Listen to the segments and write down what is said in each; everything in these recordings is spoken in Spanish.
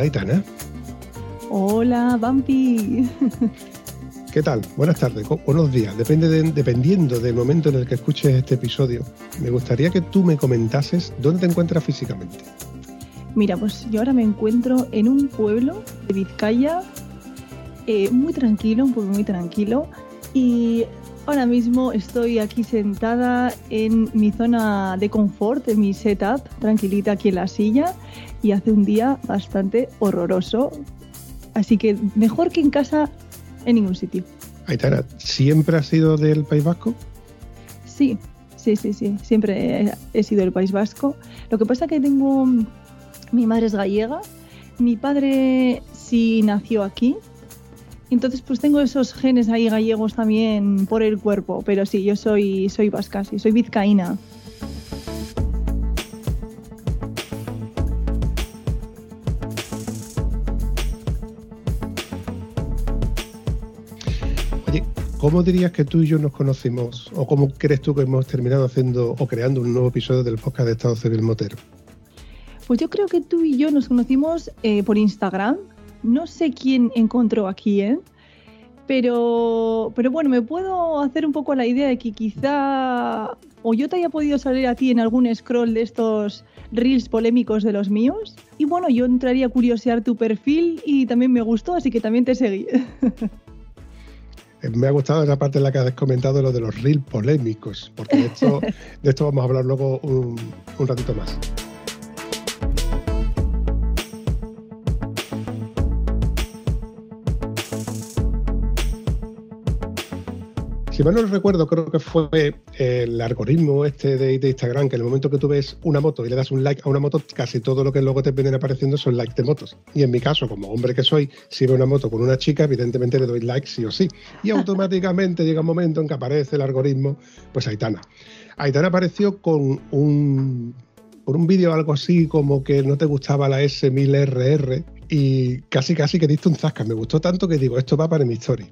Hola, Itana. Hola, Bampi. ¿Qué tal? Buenas tardes, buenos días. Depende dependiendo del momento en el que escuches este episodio, me gustaría que tú me comentases dónde te encuentras físicamente. Mira, pues yo ahora me encuentro en un pueblo de Vizcaya, eh, muy tranquilo, un pueblo muy tranquilo, y ahora mismo estoy aquí sentada en mi zona de confort, en mi setup, tranquilita aquí en la silla, y hace un día bastante horroroso. Así que mejor que en casa en ningún sitio. Aitana, ¿siempre has sido del País Vasco? Sí, sí, sí, sí. Siempre he, sido del País Vasco. Lo que pasa es que tengo. Mi madre es gallega, mi padre sí nació aquí. Entonces, pues tengo esos genes ahí gallegos también por el cuerpo. Pero sí, yo soy, soy vasca, sí, soy vizcaína. ¿Cómo dirías que tú y yo nos conocimos? ¿O cómo crees tú que hemos terminado haciendo o creando un nuevo episodio del podcast de Estado Civil Motero? Pues yo creo que tú y yo nos conocimos eh, por Instagram. No sé quién encontró aquí, ¿eh? Pero, pero bueno, me puedo hacer un poco la idea de que quizá o yo te haya podido salir a ti en algún scroll de estos reels polémicos de los míos. Y bueno, yo entraría a curiosear tu perfil y también me gustó, así que también te seguí. me ha gustado esa parte en la que has comentado lo de los reels polémicos, porque de esto, de esto vamos a hablar luego un, un ratito más. Si mal no recuerdo, creo que fue el algoritmo este de, Instagram, que en el momento que tú ves una moto y le das un like a una moto, casi todo lo que luego te vienen apareciendo son likes de motos. Y en mi caso, como hombre que soy, si veo una moto con una chica, evidentemente le doy like sí o sí. Y automáticamente llega un momento en que aparece el algoritmo, pues Aitana. Aitana apareció con un, por un vídeo algo así como que no te gustaba la S1000RR y casi casi que diste un zasca. Me gustó tanto que digo, esto va para mi story.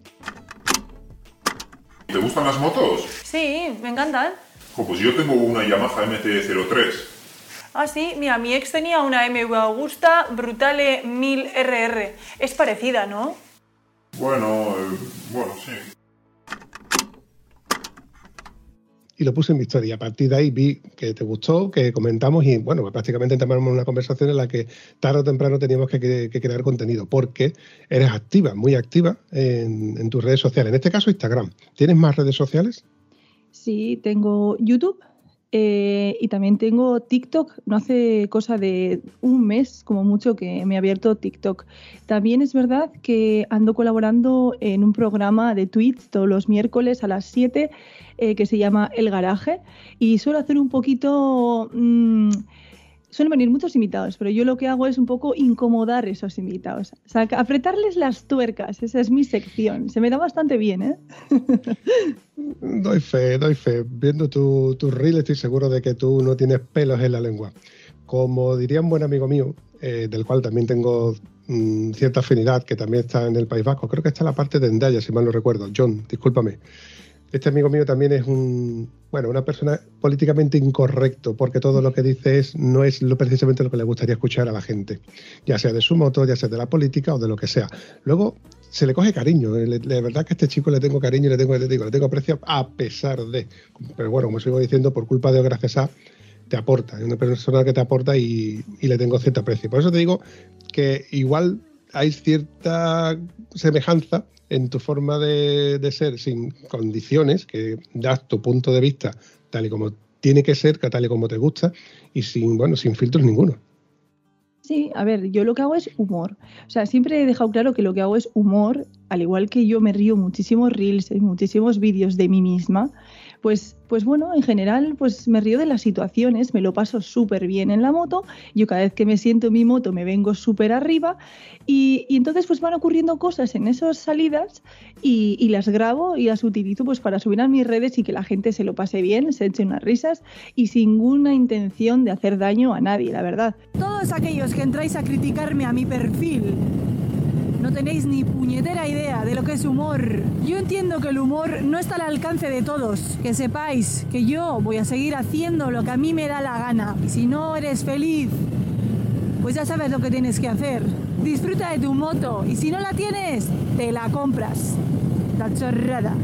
¿Te gustan las motos? Sí, me encantan. pues yo tengo una Yamaha MT-03. Ah, sí, mira, mi ex tenía una MV Augusta Brutale 1000RR. Es parecida, ¿no? Bueno, eh, bueno, sí y lo puse en mi historia. A partir de ahí vi que te gustó, que comentamos y bueno, pues prácticamente entramos una conversación en la que tarde o temprano teníamos que, crear contenido, porque eres activa, muy activa en, tus redes sociales. En este caso, Instagram. ¿Tienes más redes sociales? Sí, tengo YouTube, eh, y también tengo TikTok, no hace cosa de un mes como mucho que me he abierto TikTok. También es verdad que ando colaborando en un programa de tweets todos los miércoles a las 7 eh, que se llama El Garaje y suelo hacer un poquito... Mm, suelen venir muchos invitados, pero yo lo que hago es un poco incomodar esos invitados. O sea, apretarles las tuercas, esa es mi sección. Se me da bastante bien, ¿eh? doy fe, doy fe. Viendo tu, tu reel estoy seguro de que tú no tienes pelos en la lengua. Como diría un buen amigo mío, eh, del cual también tengo mm, cierta afinidad, que también está en el País Vasco, creo que está en la parte de Endaya, si mal no recuerdo. John, discúlpame este amigo mío también es un, bueno, una persona políticamente incorrecto, porque todo lo que dice es, no es lo, precisamente lo que le gustaría escuchar a la gente, ya sea de su moto, ya sea de la política o de lo que sea. Luego se le coge cariño, eh, verdad que a este chico le tengo cariño y le tengo, le digo, le tengo aprecio a pesar de, pero bueno, como sigo diciendo, por culpa de o gracias a, te aporta, es una persona que te aporta y, y le tengo cierto aprecio. Por eso te digo que igual hay cierta semejanza en tu forma de, ser sin condiciones, que das tu punto de vista tal y como tiene que ser, tal y como te gusta, y sin, bueno, sin filtros ninguno. Sí, a ver, yo lo que hago es humor. O sea, siempre he dejado claro que lo que hago es humor al igual que yo me río muchísimos reels y muchísimos vídeos de mí misma, pues, pues bueno, en general, pues me río de las situaciones, me lo paso súper bien en la moto, yo cada vez que me siento en mi moto me vengo súper arriba y, entonces pues van ocurriendo cosas en esas salidas y, las grabo y las utilizo pues para subir a mis redes y que la gente se lo pase bien, se eche unas risas y sin ninguna intención de hacer daño a nadie, la verdad. Todos aquellos que entráis a criticarme a mi perfil no tenéis ni puñetera idea de lo que es humor. Yo entiendo que el humor no está al alcance de todos. Que sepáis que yo voy a seguir haciendo lo que a mí me da la gana. Y si no eres feliz, pues ya sabes lo que tienes que hacer. Disfruta de tu moto y si no la tienes, te la compras. La chorrada.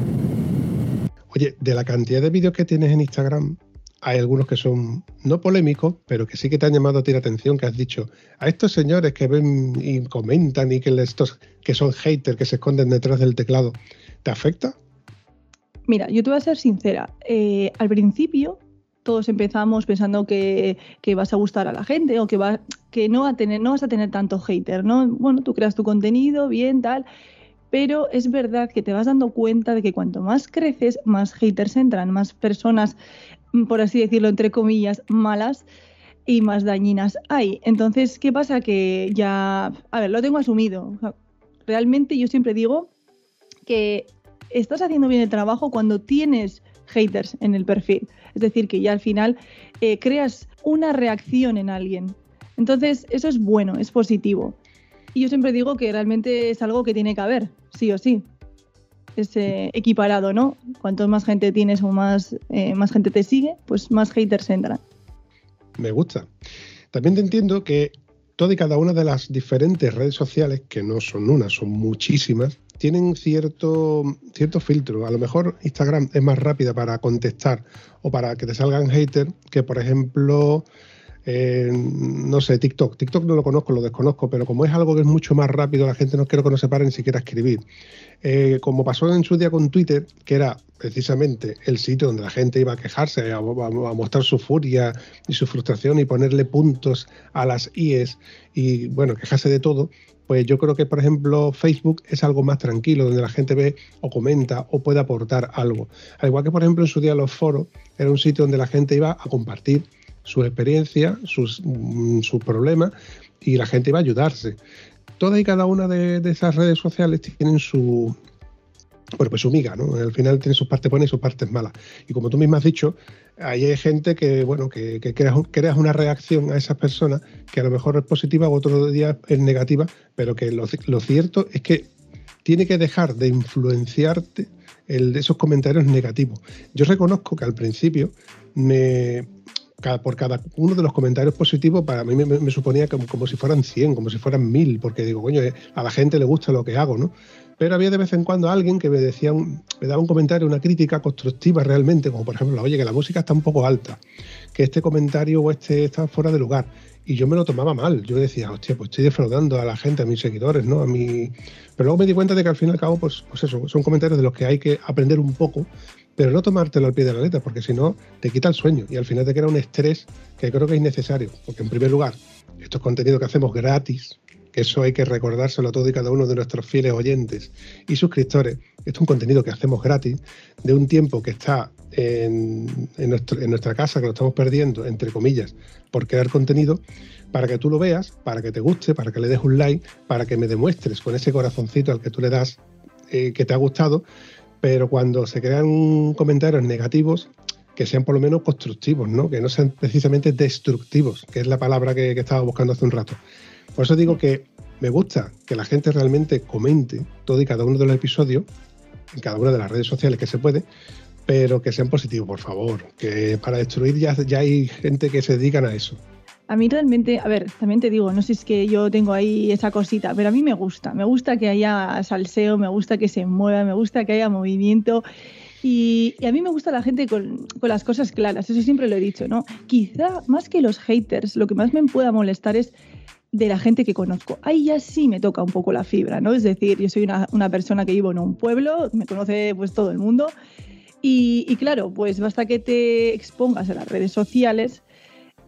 Oye, de la cantidad de vídeos que tienes en Instagram, hay algunos que son no polémicos, pero que sí que te han llamado a ti la atención, que has dicho, a estos señores que ven y comentan y que estos que son haters, que se esconden detrás del teclado, ¿te afecta? Mira, yo te voy a ser sincera. Eh, al principio todos empezamos pensando que, vas a gustar a la gente o que, va, que no, a tener, no vas a tener tanto hater, ¿no? Bueno, tú creas tu contenido, bien, tal, pero es verdad que te vas dando cuenta de que cuanto más creces, más haters entran, más personas por así decirlo, entre comillas, malas y más dañinas hay. Entonces, ¿qué pasa? Que ya, a ver, lo tengo asumido. realmente yo siempre digo que estás haciendo bien el trabajo cuando tienes haters en el perfil. Es decir, que ya al final eh, creas una reacción en alguien. Entonces, eso es bueno, es positivo. Y yo siempre digo que realmente es algo que tiene que haber, sí o sí es equiparado, ¿no? Cuanto más gente tienes o más, eh, más gente te sigue, pues más haters entran. Me gusta. También te entiendo que toda y cada una de las diferentes redes sociales, que no son una, son muchísimas, tienen cierto, cierto filtro. A lo mejor Instagram es más rápida para contestar o para que te salgan haters que, por ejemplo, eh, no sé, TikTok. TikTok no lo conozco, lo desconozco, pero como es algo que es mucho más rápido, la gente no quiere que no se pare ni siquiera a escribir. Eh, como pasó en su día con Twitter, que era precisamente el sitio donde la gente iba a quejarse, a, mostrar su furia y su frustración y ponerle puntos a las IES y, bueno, quejarse de todo, pues yo creo que, por ejemplo, Facebook es algo más tranquilo, donde la gente ve o comenta o puede aportar algo. Al igual que, por ejemplo, en su día los foros, era un sitio donde la gente iba a compartir su experiencia, sus, mm, problemas y la gente va a ayudarse. Todas y cada una de, esas redes sociales tienen su, bueno, pues su miga, ¿no? Al final tiene sus partes buenas y sus partes malas. Y como tú mismo has dicho, ahí hay gente que, bueno, que, creas, una reacción a esas personas que a lo mejor es positiva o otro día es negativa, pero que lo, cierto es que tiene que dejar de influenciarte el, esos comentarios negativos. Yo reconozco que al principio me, por cada uno de los comentarios positivos, para mí me, suponía como, si fueran 100, como si fueran 1000, porque digo, coño, eh, a la gente le gusta lo que hago, ¿no? Pero había de vez en cuando alguien que me decía, me daba un comentario, una crítica constructiva realmente, como por ejemplo, oye, que la música está un poco alta, que este comentario o este está fuera de lugar. Y yo me lo tomaba mal. Yo decía, hostia, pues estoy defraudando a la gente, a mis seguidores, ¿no? A mi... Pero luego me di cuenta de que al fin y al cabo, pues, pues eso, son comentarios de los que hay que aprender un poco pero no tomártelo al pie de la letra, porque si no, te quita el sueño y al final te queda un estrés que creo que es innecesario. Porque en primer lugar, esto es contenido que hacemos gratis, que eso hay que recordárselo a todo y cada uno de nuestros fieles oyentes y suscriptores. Esto es un contenido que hacemos gratis, de un tiempo que está en, en nuestra casa, que lo estamos perdiendo, entre comillas, por crear contenido, para que tú lo veas, para que te guste, para que le des un like, para que me demuestres con ese corazoncito al que tú le das eh, que te ha gustado, pero cuando se crean comentarios negativos, que sean por lo menos constructivos, ¿no? que no sean precisamente destructivos, que es la palabra que, estaba buscando hace un rato. Por eso digo que me gusta que la gente realmente comente todo y cada uno de los episodios, en cada una de las redes sociales que se puede, pero que sean positivos, por favor, que para destruir ya, ya hay gente que se dedican a eso. A mí realmente, a ver, también te digo, no sé si es que yo tengo ahí esa cosita, pero a mí me gusta, me gusta que haya salseo, me gusta que se mueva, me gusta que haya movimiento. Y, a mí me gusta la gente con, las cosas claras, eso siempre lo he dicho, ¿no? Quizá más que los haters, lo que más me pueda molestar es de la gente que conozco. Ahí ya sí me toca un poco la fibra, ¿no? Es decir, yo soy una, una persona que vivo en un pueblo, me conoce pues todo el mundo. Y, y claro, pues basta que te expongas a las redes sociales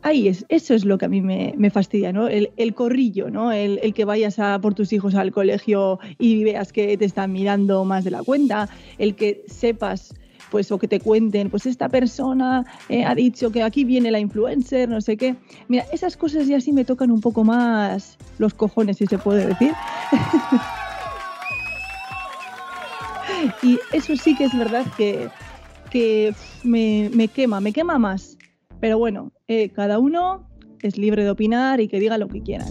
ahí es, eso es lo que a mí me, me fastidia, ¿no? El, el corrillo, ¿no? El, el, que vayas a por tus hijos al colegio y veas que te están mirando más de la cuenta, el que sepas pues o que te cuenten, pues esta persona eh, ha dicho que aquí viene la influencer, no sé qué. Mira, esas cosas ya sí me tocan un poco más los cojones, si se puede decir. y eso sí que es verdad que, que me, me, quema, me quema más. Pero bueno, eh, cada uno es libre de opinar y que diga lo que quiera.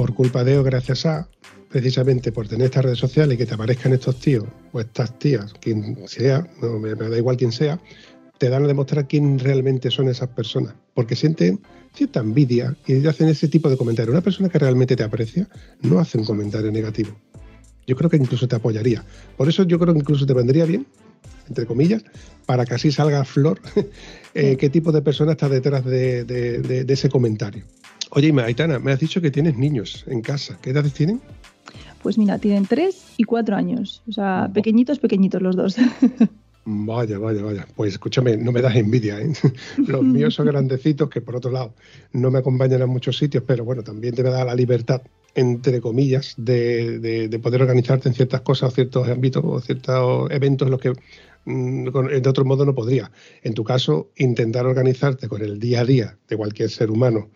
por culpa de o gracias a, precisamente por tener estas redes sociales y que te aparezcan estos tíos o estas tías, quien sea, no me, me da igual quién sea, te dan a demostrar quién realmente son esas personas. Porque sienten cierta envidia y hacen ese tipo de comentarios. Una persona que realmente te aprecia no hace un comentario negativo. Yo creo que incluso te apoyaría. Por eso yo creo que incluso te vendría bien, entre comillas, para que así salga a flor eh, qué tipo de persona está detrás de, de, de, de ese comentario. Oye, Aitana, me has dicho que tienes niños en casa. ¿Qué edades tienen? Pues mira, tienen tres y cuatro años. O sea, pequeñitos, pequeñitos los dos. Vaya, vaya, vaya. Pues escúchame, no me das envidia. ¿eh? Los míos son grandecitos que por otro lado no me acompañan a muchos sitios, pero bueno, también te da la libertad, entre comillas, de, de, de, poder organizarte en ciertas cosas ciertos ámbitos o ciertos eventos en los que mm, de otro modo no podría. En tu caso, intentar organizarte con el día a día de cualquier ser humano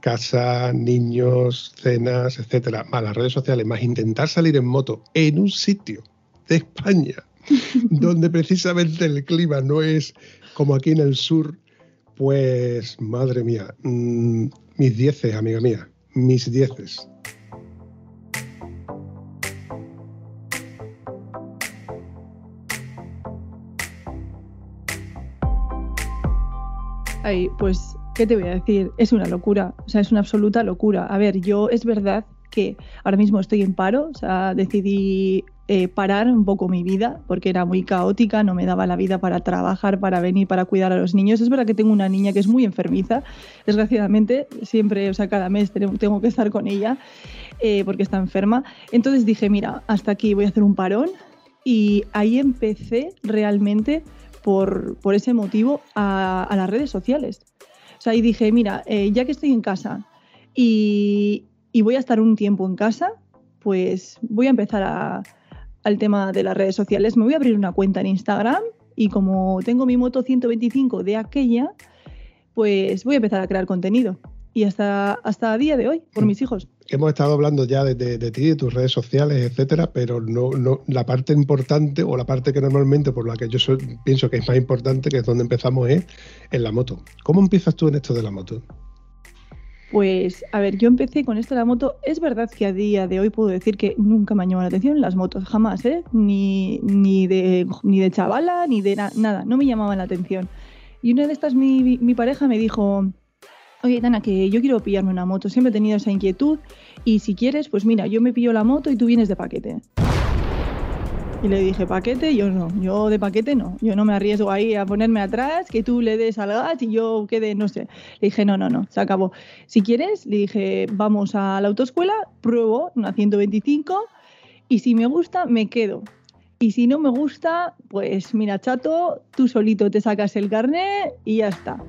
casa, niños, cenas, etcétera, más las redes sociales, más intentar salir en moto en un sitio de España donde precisamente el clima no es como aquí en el sur, pues madre mía, mmm, mis dieces, amiga mía, mis dieces. Ay, pues ¿qué te voy a decir? Es una locura, o sea, es una absoluta locura. A ver, yo es verdad que ahora mismo estoy en paro, o sea, decidí eh, parar un poco mi vida porque era muy caótica, no me daba la vida para trabajar, para venir, para cuidar a los niños. Es verdad que tengo una niña que es muy enfermiza, desgraciadamente, siempre, o sea, cada mes tengo que estar con ella eh, porque está enferma. Entonces dije, mira, hasta aquí voy a hacer un parón y ahí empecé realmente por, por ese motivo a, a las redes sociales. O sea, y dije, mira, eh, ya que estoy en casa y, y, voy a estar un tiempo en casa, pues voy a empezar a, al tema de las redes sociales. Me voy a abrir una cuenta en Instagram y como tengo mi moto 125 de aquella, pues voy a empezar a crear contenido. Y hasta, hasta a día de hoy, por mis hijos. Hemos estado hablando ya de, de, de ti, de tus redes sociales, etcétera, pero no, no, la parte importante o la parte que normalmente por la que yo soy, pienso que es más importante, que es donde empezamos, es en la moto. ¿Cómo empiezas tú en esto de la moto? Pues, a ver, yo empecé con esto de la moto. Es verdad que a día de hoy puedo decir que nunca me han llamado la atención las motos, jamás, ¿eh? Ni, ni, de, ni de chavala, ni de na nada, no me llamaban la atención. Y una de estas, mi, mi pareja me dijo, oye, Dana, que yo quiero pillarme una moto, siempre he tenido esa inquietud y si quieres, pues mira, yo me pillo la moto y tú vienes de paquete. Y le dije, paquete, yo no, yo de paquete no, yo no me arriesgo ahí a ponerme atrás, que tú le des al gas y yo quede, no sé. Le dije, no, no, no, se acabó. Si quieres, le dije, vamos a la autoescuela, pruebo una 125 y si me gusta, me quedo. Y si no me gusta, pues mira, chato, tú solito te sacas el carnet y ya está.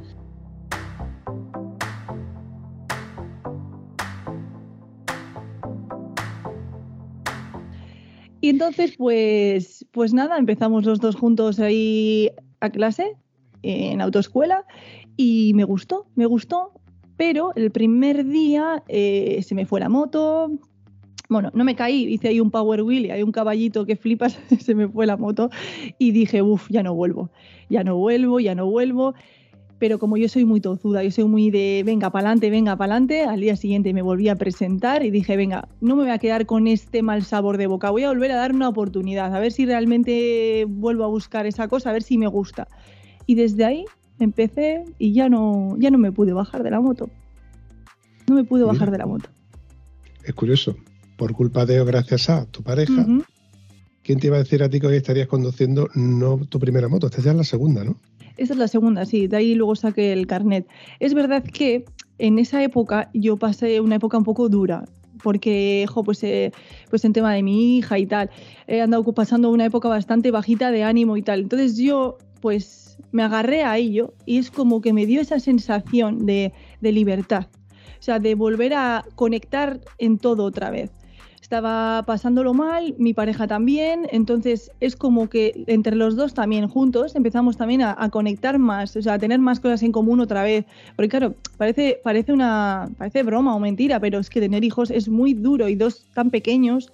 Y entonces, pues, pues nada, empezamos los dos juntos ahí a clase, en autoescuela, y me gustó, me gustó, pero el primer día eh, se me fue la moto. Bueno, no me caí, hice ahí un power wheel hay un caballito que flipas, se me fue la moto y dije, uff, ya no vuelvo, ya no vuelvo, ya no vuelvo pero como yo soy muy tozuda, yo soy muy de venga para adelante, venga para adelante, al día siguiente me volví a presentar y dije, venga, no me voy a quedar con este mal sabor de boca, voy a volver a dar una oportunidad, a ver si realmente vuelvo a buscar esa cosa, a ver si me gusta. Y desde ahí empecé y ya no, ya no me pude bajar de la moto. No me pude bajar de la moto. Es curioso, por culpa de o gracias a tu pareja, uh -huh. ¿quién te iba a decir a ti que hoy estarías conduciendo no tu primera moto? Esta ya es la segunda, ¿no? Esa es la segunda, sí, de ahí luego saqué el carnet. Es verdad que en esa época yo pasé una época un poco dura, porque, jo, pues, eh, pues en tema de mi hija y tal, he andado pasando una época bastante bajita de ánimo y tal. Entonces yo, pues, me agarré a ello y es como que me dio esa sensación de, de libertad. O sea, de volver a conectar en todo otra vez estaba pasándolo mal, mi pareja también, entonces es como que entre los dos también juntos empezamos también a, conectar más, o sea, a tener más cosas en común otra vez, porque claro, parece, parece una, parece broma o mentira, pero es que tener hijos es muy duro y dos tan pequeños.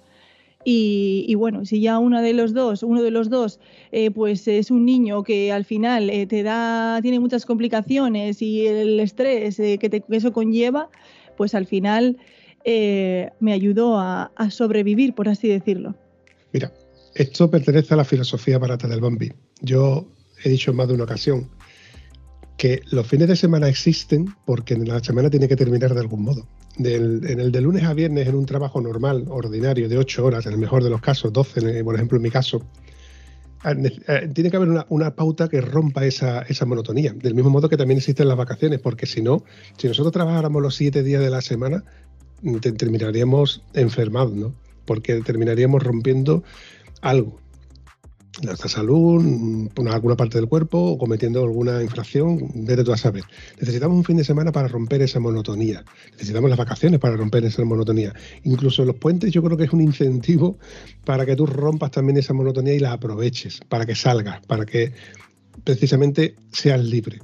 Y, bueno, si ya uno de los dos, uno de los dos, eh, pues es un niño que al final eh, te da, tiene muchas complicaciones y el estrés eh, que, que eso conlleva, pues al final eh, me ayudó a, sobrevivir, por así decirlo. Mira, esto pertenece a la filosofía barata del Bambi. Yo he dicho en más de una ocasión que los fines de semana existen porque la semana tiene que terminar de algún modo. en el de lunes a viernes, en un trabajo normal, ordinario, de 8 horas, en el mejor de los casos, 12, por ejemplo, en mi caso, eh, eh, tiene que haber una, pauta que rompa esa, esa, monotonía. Del mismo modo que también existen las vacaciones, porque si no, si nosotros trabajáramos los siete días de la semana, terminaríamos enfermados, ¿no? Porque terminaríamos rompiendo algo. Nuestra salud, mm, alguna parte del cuerpo o cometiendo alguna infracción, desde tú a saber. Necesitamos un fin de semana para romper esa monotonía. Necesitamos las vacaciones para romper esa monotonía. Incluso los puentes yo creo que es un incentivo para que tú rompas también esa monotonía y la aproveches, para que salgas, para que precisamente seas libre.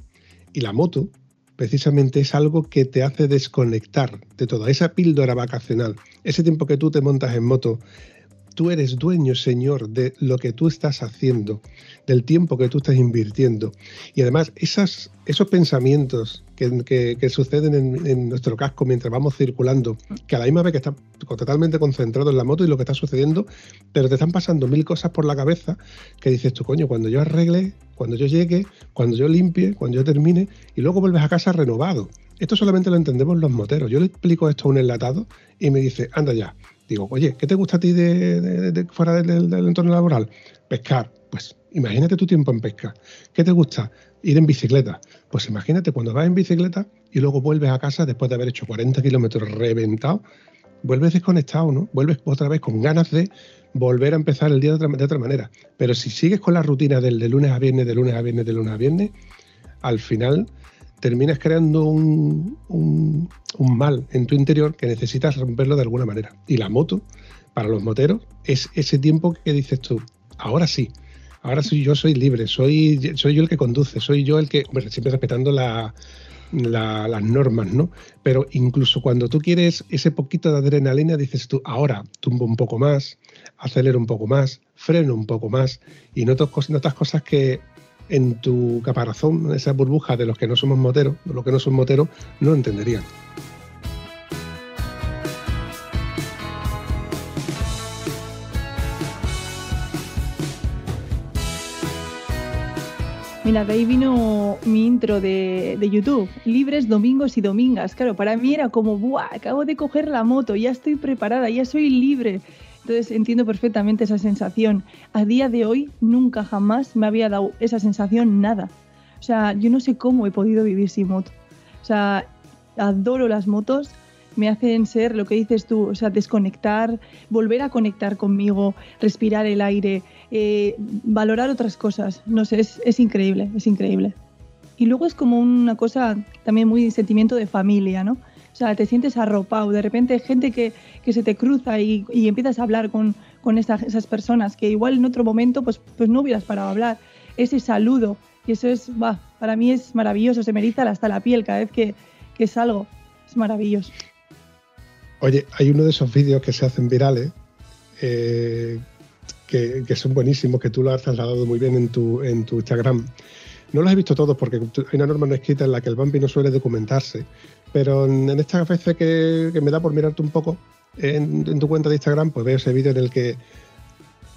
Y la moto, precisamente es algo que te hace desconectar de toda esa píldora vacacional. Ese tiempo que tú te montas en moto, tú eres dueño, Señor, de lo que tú estás haciendo, del tiempo que tú estás invirtiendo. Y además, esos pensamientos que, suceden en, nuestro casco mientras vamos circulando, que a la misma vez que estás totalmente concentrado en la moto y lo que está sucediendo, pero te están pasando mil cosas por la cabeza que dices tú, coño, cuando yo arregle, cuando yo llegue, cuando yo limpie, cuando yo termine, y luego vuelves a casa renovado. Esto solamente lo entendemos los moteros. Yo le explico esto a un enlatado y me dice, anda ya. Digo, oye, ¿qué te gusta a ti de, fuera del, del entorno laboral? Pescar. Pues imagínate tu tiempo en pesca. ¿Qué te gusta? Ir en bicicleta. Pues imagínate cuando vas en bicicleta y luego vuelves a casa después de haber hecho 40 kilómetros reventado, vuelves desconectado, ¿no? Vuelves otra vez con ganas de volver a empezar el día de otra, manera. Pero si sigues con la rutina del de lunes a viernes, de lunes a viernes, de lunes a viernes, al final terminas creando un, un, mal en tu interior que necesitas romperlo de alguna manera. Y la moto, para los moteros, es ese tiempo que dices tú, ahora sí, Ahora soy yo soy libre, soy, soy yo el que conduce, soy yo el que, bueno, siempre respetando las normas, ¿no? Pero incluso cuando tú quieres ese poquito de adrenalina, dices tú, ahora tumbo un poco más, acelero un poco más, freno un poco más y notas, notas cosas que en tu caparazón, esa burbuja de los que no somos moteros, de los que no son moteros, no entenderían. Mira, de ahí vino mi intro de, YouTube, libres domingos y domingas. Claro, para mí era como, ¡buah! Acabo de coger la moto, ya estoy preparada, ya soy libre. Entonces entiendo perfectamente esa sensación. A día de hoy nunca jamás me había dado esa sensación nada. O sea, yo no sé cómo he podido vivir sin moto. O sea, adoro las motos, me hacen ser lo que dices tú, o sea, desconectar, volver a conectar conmigo, respirar el aire, eh, valorar otras cosas. No sé, es, increíble, es increíble. Y luego es como una cosa también muy sentimiento de familia, ¿no? O sea, te sientes arropado, de repente gente que, se te cruza y, empiezas a hablar con, con esas personas que igual en otro momento pues, pues no hubieras parado a hablar. Ese saludo, y eso es, va, para mí es maravilloso, se me eriza hasta la piel cada vez que, que salgo, es maravilloso. Oye, hay uno de esos vídeos que se hacen virales eh, que, son buenísimos, que tú lo has trasladado muy bien en tu, en tu Instagram. No los he visto todos porque hay una norma no escrita en la que el Bambi no suele documentarse, pero en, estas veces que, me da por mirarte un poco en, tu cuenta de Instagram, pues veo ese vídeo en el que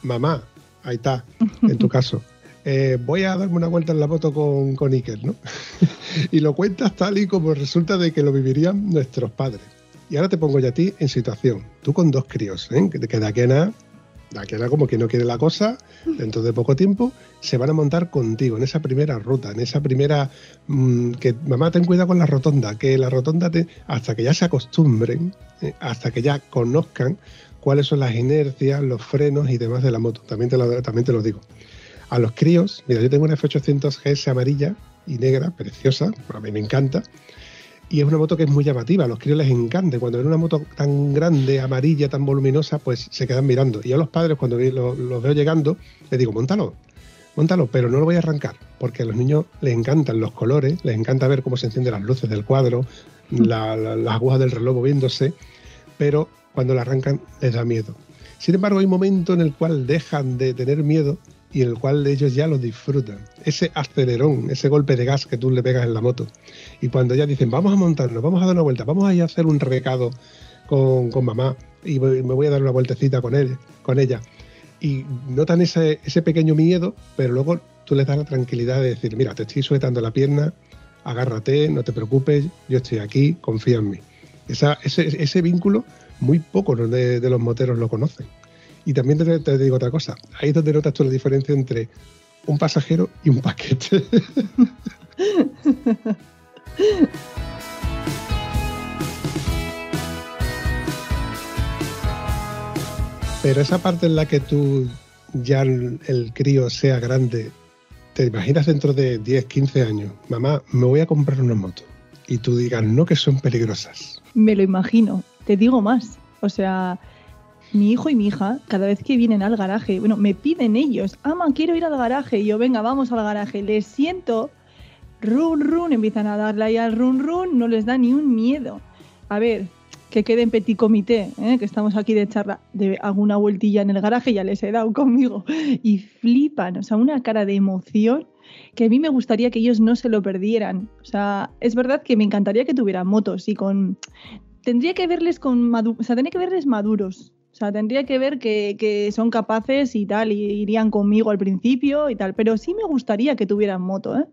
mamá, ahí está, en tu caso, eh, voy a darme una vuelta en la moto con, con Iker, ¿no? y lo cuentas tal y como resulta de que lo vivirían nuestros padres. Y ahora te pongo ya a ti en situación, tú con dos críos, ¿eh? que, que de aquí a nada aquí era como que no quiere la cosa, dentro de poco tiempo se van a montar contigo en esa primera ruta, en esa primera mm, que mamá ten cuidado con la rotonda, que la rotonda te, hasta que ya se acostumbren, eh, hasta que ya conozcan cuáles son las inercias, los frenos y demás de la moto. También te lo, también te lo digo. A los críos, mira, yo tengo una F800 GS amarilla y negra, preciosa, a mí me encanta. Y es una moto que es muy llamativa, a los críos les encanta. Cuando ven una moto tan grande, amarilla, tan voluminosa, pues se quedan mirando. Y a los padres, cuando los, veo llegando, les digo, montalo, montalo, pero no lo voy a arrancar, porque a los niños les encantan los colores, les encanta ver cómo se encienden las luces del cuadro, las agujas del reloj moviéndose, pero cuando la arrancan les da miedo. Sin embargo, hay un momento en el cual dejan de tener miedo y el cual ellos ya lo disfrutan. Ese acelerón, ese golpe de gas que tú le pegas en la moto. Y cuando ya dicen, vamos a montarnos, vamos a dar una vuelta, vamos a ir a hacer un recado con, mamá y me voy a dar una vueltecita con, él, con ella. Y notan ese, ese pequeño miedo, pero luego tú les das la tranquilidad de decir, mira, te estoy sujetando la pierna, agárrate, no te preocupes, yo estoy aquí, confía en mí. Esa, ese, ese vínculo muy pocos de, de los moteros lo conocen. Y también te, digo otra cosa, ahí es donde notas tú la diferencia entre un pasajero y un paquete. Pero esa parte en la que tú ya el, crío sea grande, te imaginas dentro de 10, 15 años, mamá, me voy a comprar una moto. Y tú digas, no que son peligrosas. Me lo imagino. Te digo más. O sea, mi hijo y mi hija, cada vez que vienen al garaje, bueno, me piden ellos, ama, quiero ir al garaje. Y yo, venga, vamos al garaje. Les siento, run, run, empiezan a darle ahí al run, run, no les da ni un miedo. A ver, que quede en petit comité, ¿eh? que estamos aquí de charla, de alguna vueltilla en el garaje, ya les he dado conmigo. Y flipan, o sea, una cara de emoción que a mí me gustaría que ellos no se lo perdieran. O sea, es verdad que me encantaría que tuvieran motos y con... Tendría que verles con o sea, tendría que verles maduros, o sea, tendría que ver que, son capaces y tal, y irían conmigo al principio y tal. Pero sí me gustaría que tuvieran moto, ¿eh?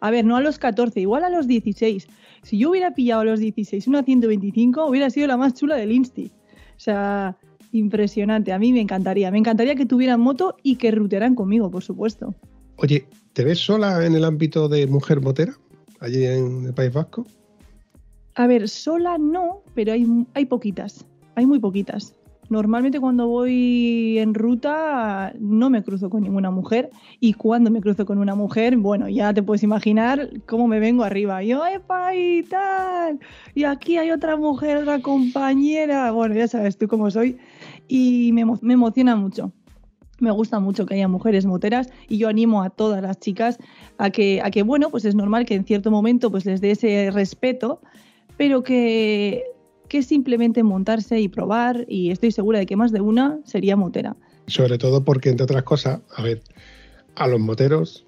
A ver, no a los 14, igual a los 16. Si yo hubiera pillado a los 16 una 125, hubiera sido la más chula del Insti. O sea, impresionante. A mí me encantaría. Me encantaría que tuvieran moto y que rutearan conmigo, por supuesto. Oye, ¿te ves sola en el ámbito de mujer motera, allí en el País Vasco? A ver, sola no, pero hay, hay poquitas. Hay muy poquitas. Normalmente cuando voy en ruta no me cruzo con ninguna mujer y cuando me cruzo con una mujer, bueno, ya te puedes imaginar cómo me vengo arriba. Yo, ¡epa! y tal. Y aquí hay otra mujer, otra compañera. Bueno, ya sabes tú cómo soy. Y me, me emociona mucho. Me gusta mucho que haya mujeres moteras y yo animo a todas las chicas a que, a que bueno, pues es normal que en cierto momento pues les dé ese respeto, pero que que simplemente montarse y probar y estoy segura de que más de una sería motera. Sobre todo porque, entre otras cosas, a ver, a los moteros,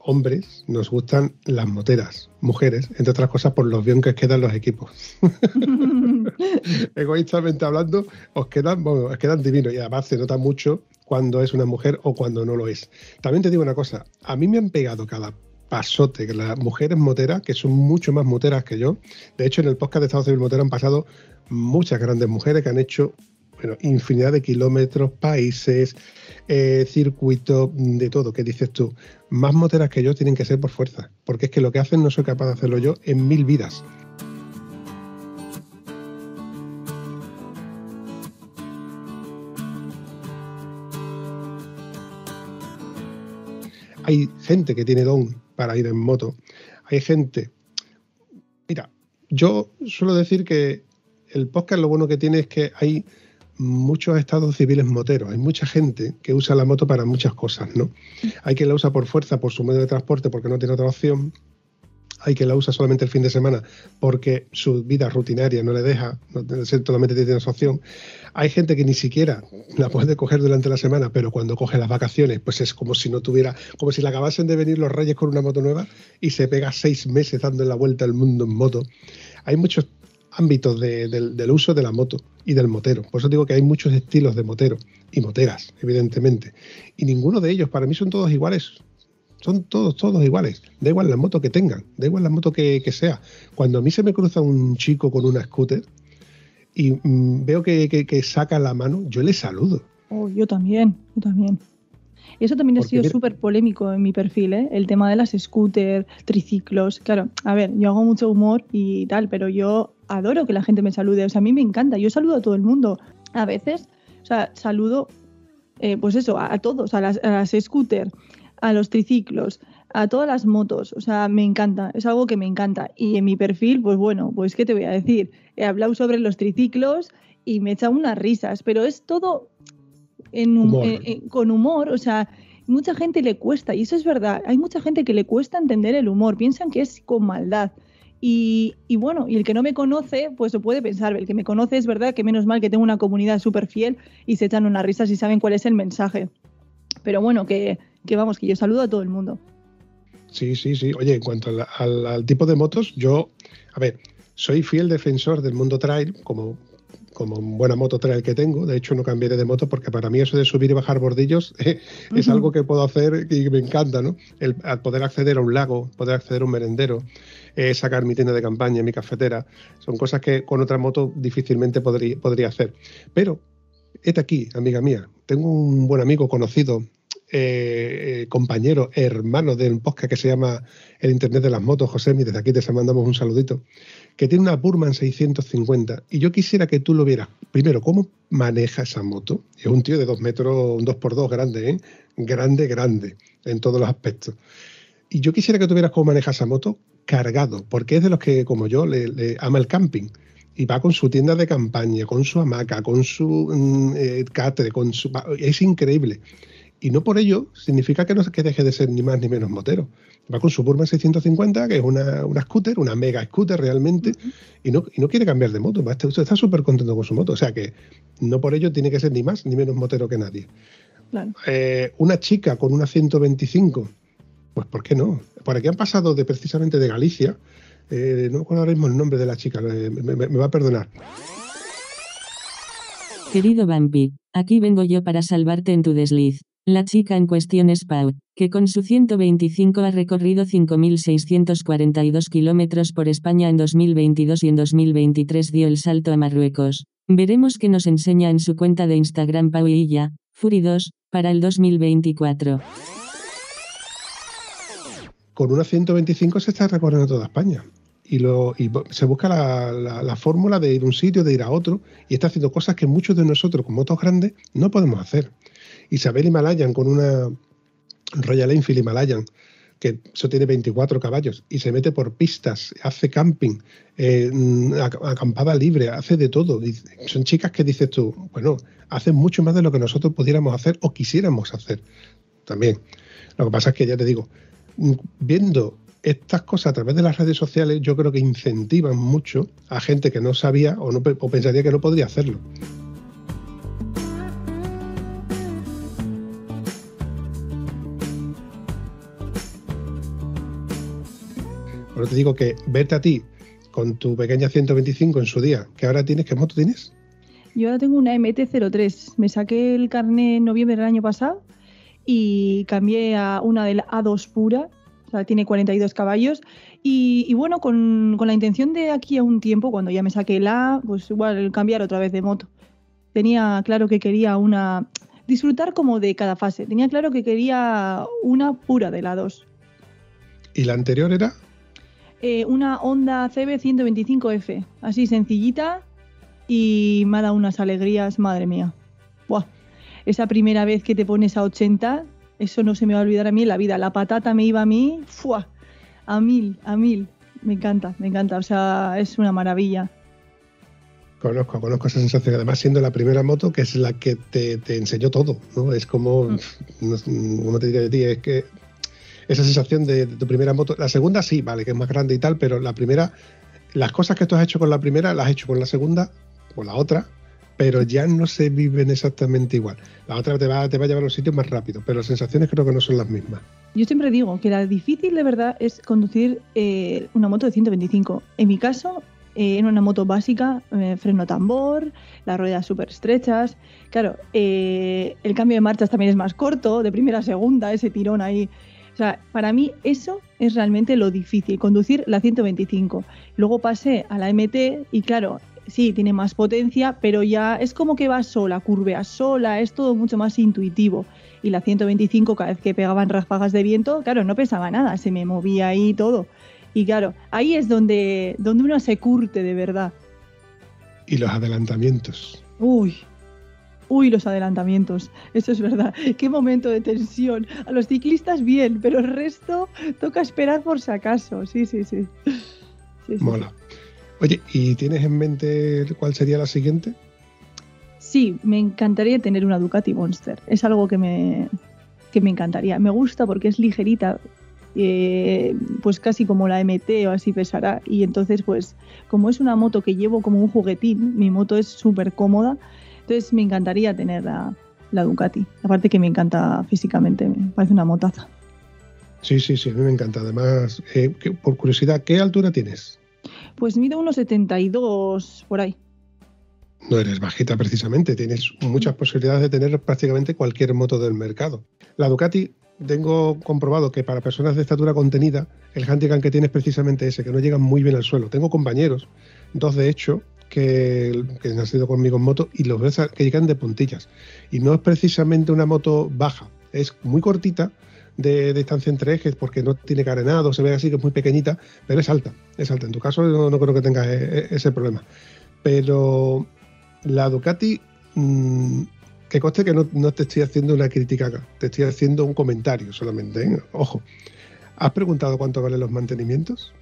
hombres, nos gustan las moteras, mujeres, entre otras cosas por los bien que quedan los equipos. Egoístamente hablando, os quedan, os quedan divinos y además se nota mucho cuando es una mujer o cuando no lo es. También te digo una cosa, a mí me han pegado cada pasote, que las mujeres moteras, que son mucho más moteras que yo, de hecho en el podcast de Estado Civil Motero han pasado muchas grandes mujeres que han hecho bueno, infinidad de kilómetros, países, eh, circuitos, de todo, ¿qué dices tú? Más moteras que yo tienen que ser por fuerza, porque es que lo que hacen no soy capaz de hacerlo yo en mil vidas. Hay gente que tiene don para ir en moto. Hay gente. Mira, yo suelo decir que el podcast lo bueno que tiene es que hay muchos estados civiles moteros. Hay mucha gente que usa la moto para muchas cosas, ¿no? Hay quien la usa por fuerza, por su medio de transporte, porque no tiene otra opción hay que la usa solamente el fin de semana porque su vida rutinaria no le deja, no, solamente tiene esa opción. Hay gente que ni siquiera la puede coger durante la semana, pero cuando coge las vacaciones, pues es como si no tuviera, como si le acabasen de venir los reyes con una moto nueva y se pega seis meses dando la vuelta al mundo en moto. Hay muchos ámbitos del uso de la moto y del motero. Por eso digo que hay muchos estilos de motero y moteras, evidentemente. Y ninguno de ellos, para mí, son todos iguales. Son todos, todos iguales. Da igual la moto que tengan, da igual la moto que, sea. Cuando a mí se me cruza un chico con una scooter y mm, veo que, saca la mano, yo le saludo. Oh, yo también, yo también. Eso también ha sido súper polémico en mi perfil, ¿eh? El tema de las scooters, triciclos. Claro, a ver, yo hago mucho humor y tal, pero yo adoro que la gente me salude. O sea, a mí me encanta. Yo saludo a todo el mundo. A veces, o sea, saludo, eh, pues eso, a, a todos, a las, a las scooters, a los triciclos, a todas las motos. O sea, me encanta. Es algo que me encanta. Y en mi perfil, pues bueno, pues ¿qué te voy a decir? He hablado sobre los triciclos y me he echado unas risas, pero es todo en hum- Humor. en- en- con humor, o sea, mucha gente le cuesta, y eso es verdad, hay mucha gente que le cuesta entender el humor, piensan que es con maldad. Y, y bueno, y el que no me conoce, pues lo puede pensar, el que me conoce es verdad que menos mal que tengo una comunidad súper fiel y se echan unas risas y saben cuál es el mensaje. Pero bueno, que, que vamos, que yo saludo a todo el mundo. Sí, sí, sí. Oye, en cuanto al, al- al tipo de motos, yo, a ver, soy fiel defensor del mundo trail, como, como buena moto trail que tengo. De hecho, no cambiaré de moto porque para mí eso de subir y bajar bordillos eh, es algo que puedo hacer y me encanta, ¿no? El, al poder acceder a un lago, poder acceder a un merendero, eh, sacar mi tienda de campaña, mi cafetera, son cosas que con otra moto difícilmente podría, podría hacer. Pero, este aquí, amiga mía, tengo un buen amigo conocido eh, eh, compañero, hermano del podcast que se llama El Internet de las Motos, José, y desde aquí te mandamos un saludito, que tiene una Burman 650 y yo quisiera que tú lo vieras. Primero, ¿cómo maneja esa moto? Es un tío de dos metros, un 2x2 grande, ¿eh? Grande, grande, en todos los aspectos. Y yo quisiera que tú vieras cómo maneja esa moto cargado, porque es de los que, como yo, le, ama el camping. Y va con su tienda de campaña, con su hamaca, con su mm, catre, con su... Es increíble. Y no por ello significa que no que deje de ser ni más ni menos motero. Va con su Burman 650, que es una, una scooter, una mega scooter realmente, y, no, y no quiere cambiar de moto. Va, Está está súper contento con su moto. O sea que no por ello tiene que ser ni más ni menos motero que nadie. Claro. Eh, una chica con una 125, pues ¿por qué no? Por aquí han pasado de precisamente de Galicia. eh, no recuerdo ahora mismo el nombre de la chica, eh, me, me- me va a perdonar. Querido Vampi, aquí vengo yo para salvarte en tu desliz. La chica en cuestión es Pau, que con su 125 ha recorrido 5.642 kilómetros por España en 2022 y en 2023 dio el salto a Marruecos. Veremos qué nos enseña en su cuenta de Instagram Pau y ella, Furi2, para el 2024. con una 125 se está recorriendo toda España. Y, se busca la, la- la fórmula de ir a un sitio, de ir a otro, y está haciendo cosas que muchos de nosotros con motos grandes no podemos hacer. Isabel Himalayan con una Royal Enfield Himalayan, que eso tiene 24 caballos, y se mete por pistas, hace camping, eh, mm, ac- acampada libre, hace de todo. Son chicas que dices tú, bueno, hacen mucho más de lo que nosotros pudiéramos hacer o quisiéramos hacer también. Lo que pasa es que ya te digo, mm, viendo estas cosas a través de las redes sociales, yo creo que incentivan mucho a gente que no sabía o, no, o pensaría que no podría hacerlo. Eso te digo que verte a ti con tu pequeña 125 en su día, que ahora tienes, ¿qué moto tienes? Yo ahora tengo una MT-03. Me saqué el carnet en noviembre del año pasado y cambié a una del A2 pura. O sea, tiene 42 caballos. Y, y bueno, con, con la intención de aquí a un tiempo, cuando ya me saqué el A, pues igual cambiar otra vez de moto. Tenía claro que quería una. Disfrutar como de cada fase. Tenía claro que quería una pura de la 2. Y la anterior era Eh, una Honda CB 125F. Así sencillita y me ha dado unas alegrías, madre mía. Buah. Esa primera vez que te pones a 80, eso no se me va a olvidar a mí en la vida. La patata me iba a mí, ¡fua! a mil, a mil. Me encanta, me encanta. O sea, es una maravilla. Conozco, conozco esa sensación. Además, siendo la primera moto, que es la que te, te enseñó todo, ¿no? Es como, Mm. no sé, ¿cómo te diría de ti? Es que esa sensación de, tu primera moto. La segunda sí, vale, que es más grande y tal, pero la primera, las cosas que tú has hecho con la primera, las has hecho con la segunda, con la otra, pero ya no se viven exactamente igual. La otra te va, te va a llevar a los sitios más rápido, pero las sensaciones creo que no son las mismas. Yo siempre digo que la difícil de verdad es conducir eh, una moto de 125. En mi caso, eh, era una moto básica, eh, freno tambor, las ruedas súper estrechas. Claro, eh, el cambio de marchas también es más corto, de primera a segunda, ese tirón ahí. O sea, para mí eso es realmente lo difícil, conducir la 125. Luego pasé a la MT y claro, sí, tiene más potencia, pero ya es como que va sola, curvea sola, es todo mucho más intuitivo. Y la 125, cada vez que pegaban ráfagas de viento, claro, no pesaba nada, se me movía ahí todo. Y claro, ahí es donde, donde uno se curte de verdad. Y los adelantamientos. Uy, uy, los adelantamientos, eso es verdad. Qué momento de tensión. A los ciclistas bien, pero el resto toca esperar por si acaso. Sí, sí, sí. Sí, sí, Mola. Oye, ¿y tienes en mente cuál sería la siguiente? Sí, me encantaría tener una Ducati Monster. Es algo que me, que me encantaría. Me gusta porque es ligerita, eh, pues casi como la MT o así pesará. Y entonces, pues, como es una moto que llevo como un juguetín, mi moto es súper cómoda, entonces me encantaría tener la, la Ducati. Aparte que me encanta físicamente, me parece una motaza. Sí, sí, sí, a mí me encanta. Además, eh, que- por curiosidad, ¿qué altura tienes? Pues mido unos 72 por ahí. No eres bajita precisamente, tienes muchas posibilidades de tener prácticamente cualquier moto del mercado. La Ducati, tengo comprobado que para personas de estatura contenida, el handicap que tiene es precisamente ese, que no llegan muy bien al suelo. Tengo compañeros, dos de hecho, que, que han sido conmigo en moto y los ves que llegan de puntillas. Y no es precisamente una moto baja, es muy cortita, de distancia entre ejes porque no tiene carenado, se ve así que es muy pequeñita, pero es alta, es alta. En tu caso no, no creo que tengas e- e- ese problema. Pero la Ducati, mm, que conste que no, no te estoy haciendo una crítica acá, te estoy haciendo un comentario solamente. ¿eh? Ojo, ¿has preguntado cuánto valen los mantenimientos?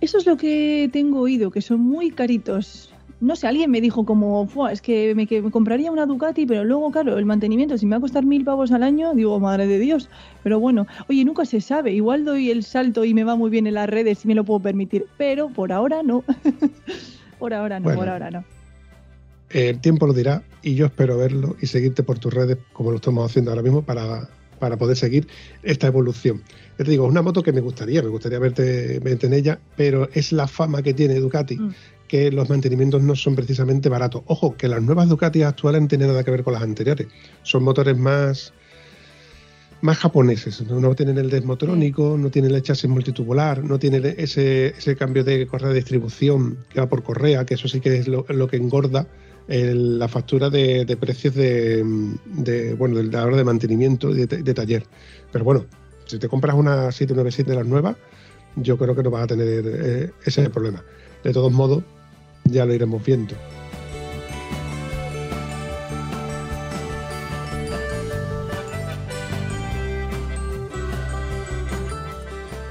Eso es lo que tengo oído, que son muy caritos. No sé, alguien me dijo como, "Fua, es que me, que me compraría una Ducati, pero luego, claro, el mantenimiento, si me va a costar mil pavos al año, digo, madre de Dios. Pero bueno, oye, nunca se sabe. Igual doy el salto y me va muy bien en las redes y me lo puedo permitir. Pero por ahora no. por ahora no, Bueno. por ahora no. El tiempo lo dirá y yo espero verlo y seguirte por tus redes como lo estamos haciendo ahora mismo para, para poder seguir esta evolución. Ya te digo, es una moto que me gustaría, me gustaría verte, verte en ella, pero es la fama que tiene Ducati, Mm. Que los mantenimientos no son precisamente baratos. Ojo, que las nuevas Ducati actuales no tienen nada que ver con las anteriores. Son motores más, más japoneses. No, No tienen el desmotrónico, no tienen el chasis multitubular, no tienen ese, ese cambio de correa de distribución que va por correa, que eso sí que es lo, lo que engorda el- la factura de, de precios de, de, bueno de la hora de mantenimiento y de, de taller. Pero bueno, si te compras una 797 de las nuevas, yo creo que no vas a tener eh, ese problema. De todos modos, ya lo iremos viendo.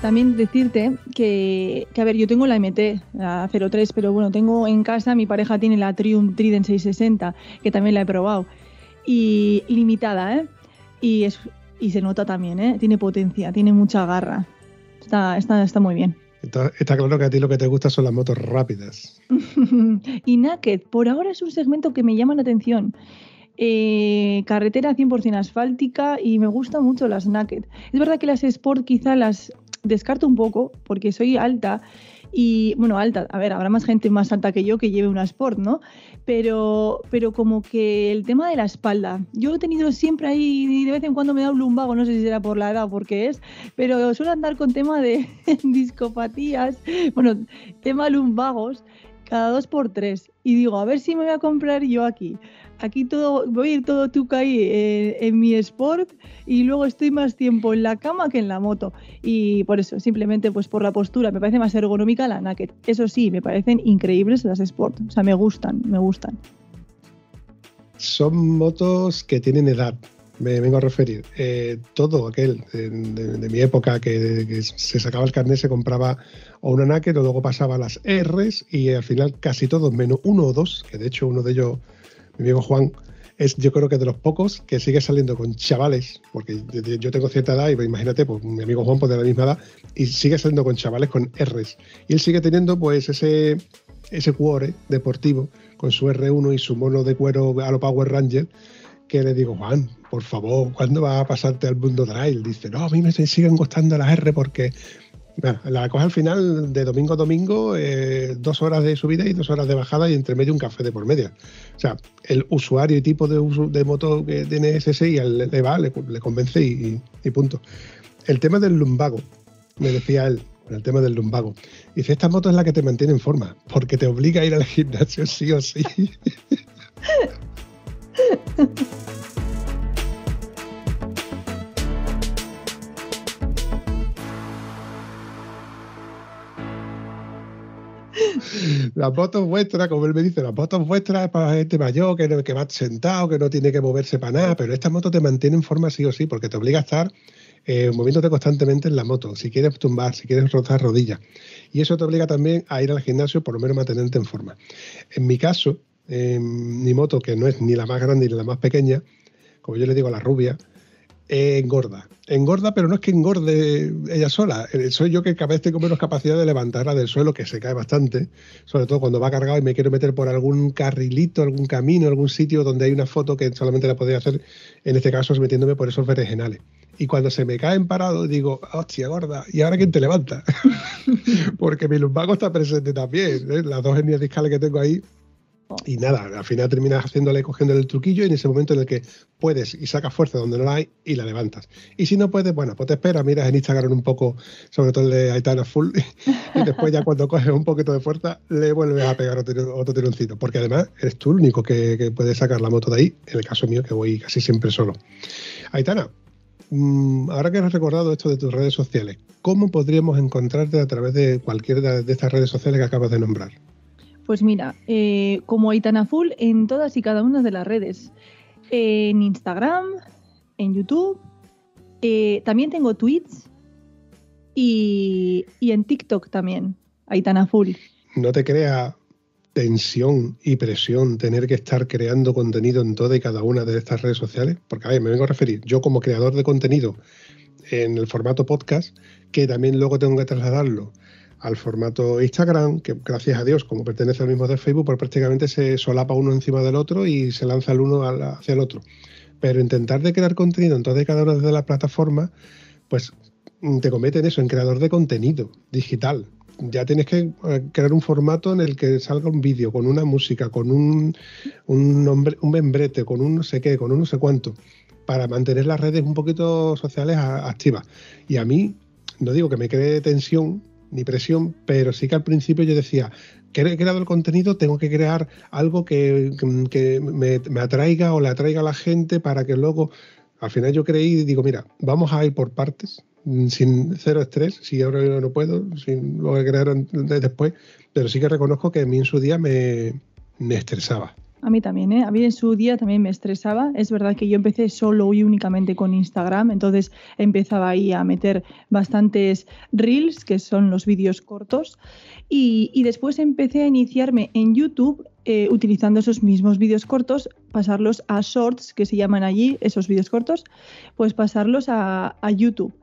También decirte que, que, a ver, yo tengo la MT, la 03, pero bueno, tengo en casa, mi pareja tiene la Triumph Trident 660, que también la he probado. Y limitada, ¿eh? Y, es, y se nota también, ¿eh? Tiene potencia, tiene mucha garra. Está, está, está muy bien. Está, está claro que a ti lo que te gusta son las motos rápidas. y Naked, por ahora es un segmento que me llama la atención. Eh, carretera 100% asfáltica y me gustan mucho las Naked. Es verdad que las Sport quizá las descarto un poco porque soy alta y bueno, alta, a ver, habrá más gente más alta que yo que lleve una Sport, ¿no? Pero, pero como que el tema de la espalda, yo he tenido siempre ahí, de vez en cuando me da un lumbago, no sé si será por la edad o por qué es, pero suelo andar con tema de discopatías, bueno, tema lumbagos cada dos por tres y digo, a ver si me voy a comprar yo aquí. Aquí todo, voy a ir todo tuca ahí eh, en mi Sport y luego estoy más tiempo en la cama que en la moto. Y por eso, simplemente pues por la postura, me parece más ergonómica la Naked. Eso sí, me parecen increíbles las Sport. O sea, me gustan, me gustan. Son motos que tienen edad, me vengo a referir. Eh, todo aquel de, de, mi época que, que, se sacaba el carnet se compraba o una Naked luego pasaba las R's y al final casi todos, menos uno o dos, que de hecho uno de ellos mi amigo Juan es yo creo que de los pocos que sigue saliendo con chavales, porque yo tengo cierta edad y pues, imagínate, pues mi amigo Juan pues de la misma edad y sigue saliendo con chavales con R's. Y él sigue teniendo pues ese ese cuore deportivo con su R1 y su mono de cuero a lo Power Ranger que le digo, Juan, por favor, ¿cuándo vas a pasarte al mundo trail? Dice, no, a mí me siguen gustando las R porque la cosa al final de domingo a domingo, eh, dos horas de subida y dos horas de bajada y entre medio un café de por media. O sea, el usuario y tipo de, uso, de moto que tiene ese y le, va, le, convence y, y, punto. El tema del lumbago, me decía él, el tema del lumbago. Dice, esta moto es la que te mantiene en forma, porque te obliga a ir al gimnasio sí o sí. las motos vuestras, como él me dice, las motos vuestras es para gente mayor que, que va sentado, que no tiene que moverse para nada, pero esta moto te mantiene en forma sí o sí, porque te obliga a estar eh, moviéndote constantemente en la moto, si quieres tumbar, si quieres rotar rodillas. Y eso te obliga también a ir al gimnasio, por lo menos mantenerte en forma. En mi caso, mi moto, que no es ni la más grande ni la más pequeña, como yo le digo a la rubia, engorda. Engorda, pero no es que engorde ella sola. Eh, soy yo que cada vez tengo menos capacidad de levantarla del suelo, que se cae bastante, sobre todo cuando va cargado y me quiero meter por algún carrilito, algún camino, algún sitio donde hay una foto que solamente la podría hacer, en este caso, es metiéndome por esos vergenales. Y cuando se me caen parado, digo, hostia, gorda, ¿y ahora quién te levanta? Porque mi lumbago está presente también. ¿eh? Las dos hernias discales que tengo ahí y nada, al final terminas haciéndole, cogiéndole el truquillo y en ese momento en el que puedes y sacas fuerza donde no la hay y la levantas. Y si no puedes, bueno, pues te esperas, miras en Instagram un poco, sobre todo el de Aitana Full, y después ya cuando coges un poquito de fuerza, le vuelves a pegar otro, otro tironcito. Porque además eres tú el único que, que puede sacar la moto de ahí, en el caso mío que voy casi siempre solo. Aitana, mm, ahora que has recordado esto de tus redes sociales, ¿cómo podríamos encontrarte a través de cualquiera de estas redes sociales que acabas de nombrar? Pues mira, eh, como Aitana Full en todas y cada una de las redes. En Instagram, en YouTube, eh, también tengo tweets y, en TikTok también, Aitana Full. No te crea tensión y presión tener que estar creando contenido en toda y cada una de estas redes sociales? Porque, a ver, me vengo a referir, yo como creador de contenido en el formato podcast, que también luego tengo que trasladarlo al formato Instagram, que gracias a Dios, como pertenece al mismo de Facebook, pues prácticamente se solapa uno encima del otro y se lanza el uno hacia el otro. Pero intentar de crear contenido en todas y cada una de las plataformas, pues mm, te cometen eso, en creador de contenido digital. Ya tienes que eh, crear un formato en el que salga un vídeo, con una música, con un, un, un membrete, con un no sé qué, con un no sé cuánto, para mantener las redes un poquito sociales activas. Y a mí, no digo que me cree tensión, ni presión, pero sí que al principio yo decía, que he creado el contenido, tengo que crear algo que, me, atraiga o le atraiga a la gente para que luego, al final yo creí y digo, mira, vamos a ir por partes, sin cero estrés, si ahora no puedo, sin lo voy a crear después, pero sí que reconozco que a mí en su día me estresaba. A mí también, ¿eh? A mí en su día también me estresaba. Es verdad que yo empecé solo y únicamente con Instagram, entonces empezaba ahí a meter bastantes reels, que son los vídeos cortos, y, después empecé a iniciarme en YouTube eh, utilizando esos mismos vídeos cortos, pasarlos a shorts, que se llaman allí, esos vídeos cortos, pues pasarlos a, YouTube.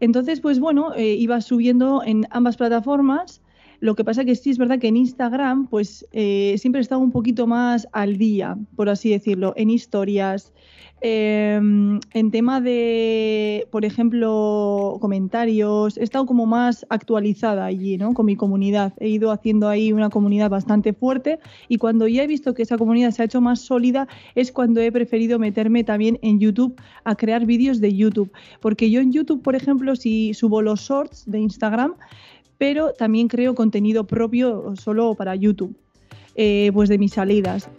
Entonces, pues bueno, eh, iba subiendo en ambas plataformas lo que pasa que sí es verdad que en Instagram, pues eh, siempre he estado un poquito más al día, por así decirlo, en historias, em, en tema de, por ejemplo, comentarios, he estado como más actualizada allí, ¿no? Con mi comunidad. He ido haciendo ahí una comunidad bastante fuerte y cuando ya he visto que esa comunidad se ha hecho más sólida es cuando he preferido meterme también en YouTube a crear vídeos de YouTube. Porque yo en YouTube, por ejemplo, si subo los shorts de Instagram, pero también creo contenido propio solo para YouTube, eh, pues de mis salidas.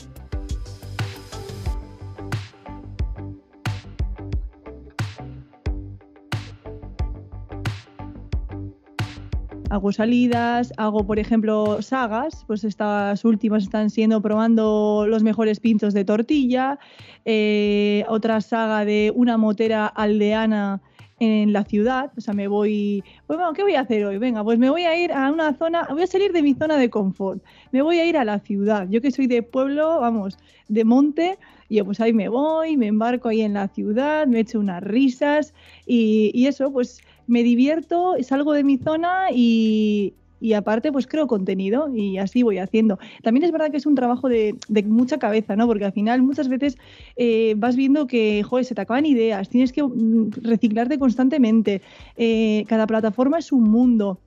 hago salidas, hago, por ejemplo, sagas, pues estas últimas están siendo probando los mejores pintos de tortilla, eh, otra saga de una motera aldeana en la ciudad, o sea, me voy, pues bueno, ¿qué voy a hacer hoy? Venga, pues me voy a ir a una zona, voy a salir de mi zona de confort, me voy a ir a la ciudad, yo que soy de pueblo, vamos, de monte, y pues ahí me voy, me embarco ahí en la ciudad, me echo unas risas y, y eso, pues me divierto, salgo de mi zona y, y aparte pues creo contenido y así voy haciendo. También es verdad que es un trabajo de, mucha cabeza, ¿no? Porque al final muchas veces eh, vas viendo que, joder, se te acaban ideas, tienes que mm, reciclarte constantemente. Eh, cada plataforma es un mundo.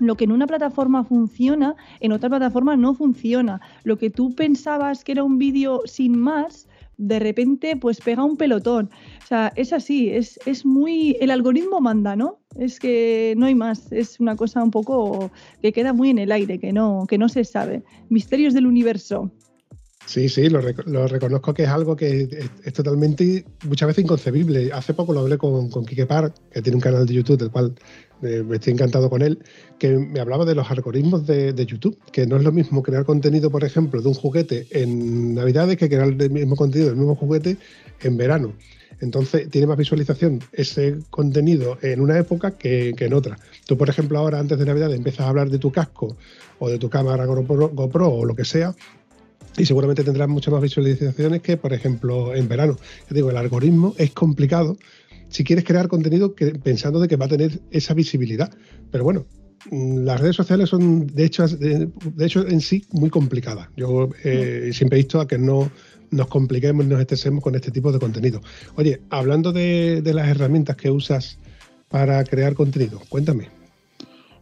Lo que en una plataforma funciona, en otra plataforma no funciona. Lo que tú pensabas que era un vídeo sin más, de repente pues pega un pelotón. O sea, es así, es, es muy... El algoritmo manda, ¿no? Es que no hay más, es una cosa un poco que queda muy en el aire, que no, que no se sabe. Misterios del universo. Sí, sí, lo, reconozco que es algo que es, totalmente, muchas veces inconcebible. Hace poco lo hablé con, con Kike Park, que tiene un canal de YouTube del cual eh, me estoy encantado con él, que me hablaba de los algoritmos de, YouTube, que no es lo mismo crear contenido, por ejemplo, de un juguete en Navidades que crear el mismo contenido del mismo juguete en verano. Entonces tiene más visualización ese contenido en una época que, en otra. Tú, por ejemplo, ahora antes de Navidad empiezas a hablar de tu casco o de tu cámara GoPro o lo que sea y seguramente tendrás muchas más visualizaciones que, por ejemplo, en verano. Yo digo, el algoritmo es complicado si quieres crear contenido pensando de que va a tener esa visibilidad. Pero bueno, mm, las redes sociales son, de hecho, de, hecho en sí, muy complicadas. Yo eh, siempre he visto a que no nos compliquemos, nos estresemos con este tipo de contenido. Oye, hablando de, de las herramientas que usas para crear contenido, cuéntame.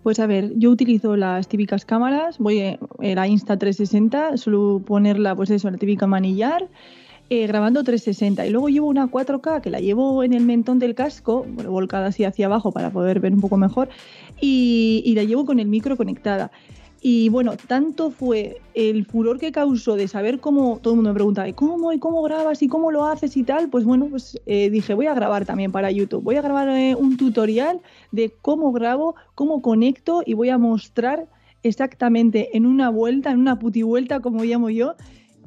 Pues a ver, yo utilizo las típicas cámaras, voy a la Insta360, suelo ponerla, pues eso, la típica manillar, eh, grabando 360. Y luego llevo una 4K que la llevo en el mentón del casco, volcada así hacia abajo para poder ver un poco mejor, y la llevo con el micro conectada. Y bueno, tanto fue el furor que causó de saber cómo, todo el mundo me preguntaba, ¿y cómo? ¿Y cómo grabas? ¿Y cómo lo haces? Y tal, pues bueno, pues eh, dije, voy a grabar también para YouTube. Voy a grabar eh, un tutorial de cómo grabo, cómo conecto y voy a mostrar exactamente en una vuelta, en una puti vuelta, como llamo yo,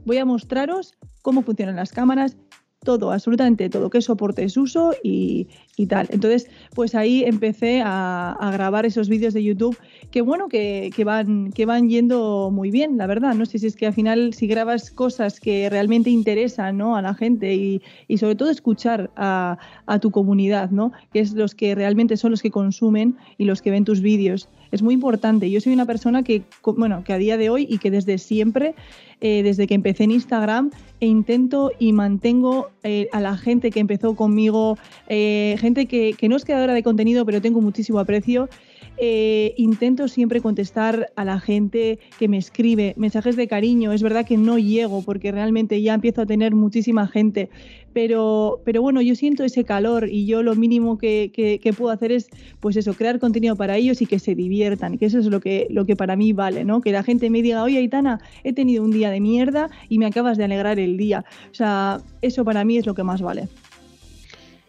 voy a mostraros cómo funcionan las cámaras, todo, absolutamente todo, qué soportes uso y, y tal. Entonces, pues ahí empecé a, grabar esos vídeos de YouTube que bueno, que, van, que van yendo muy bien, la verdad. No sé si es que al final si grabas cosas que realmente interesan ¿no? a la gente y, y sobre todo escuchar a, a, tu comunidad, ¿no? que es los que realmente son los que consumen y los que ven tus vídeos. Es muy importante. Yo soy una persona que, bueno, que a día de hoy y que desde siempre eh, desde que empecé en Instagram e intento y mantengo eh, a la gente que empezó conmigo, eh, gente que, que, no es creadora de contenido, pero tengo muchísimo aprecio eh, intento siempre contestar a la gente que me escribe mensajes de cariño. Es verdad que no llego porque realmente ya empiezo a tener muchísima gente, pero, pero bueno, yo siento ese calor y yo lo mínimo que, que, puedo hacer es, pues eso, crear contenido para ellos y que se diviertan, que eso es lo que, lo que para mí vale, ¿no? Que la gente me diga, oye, Aitana, he tenido un día de mierda y me acabas de alegrar el día. O sea, eso para mí es lo que más vale.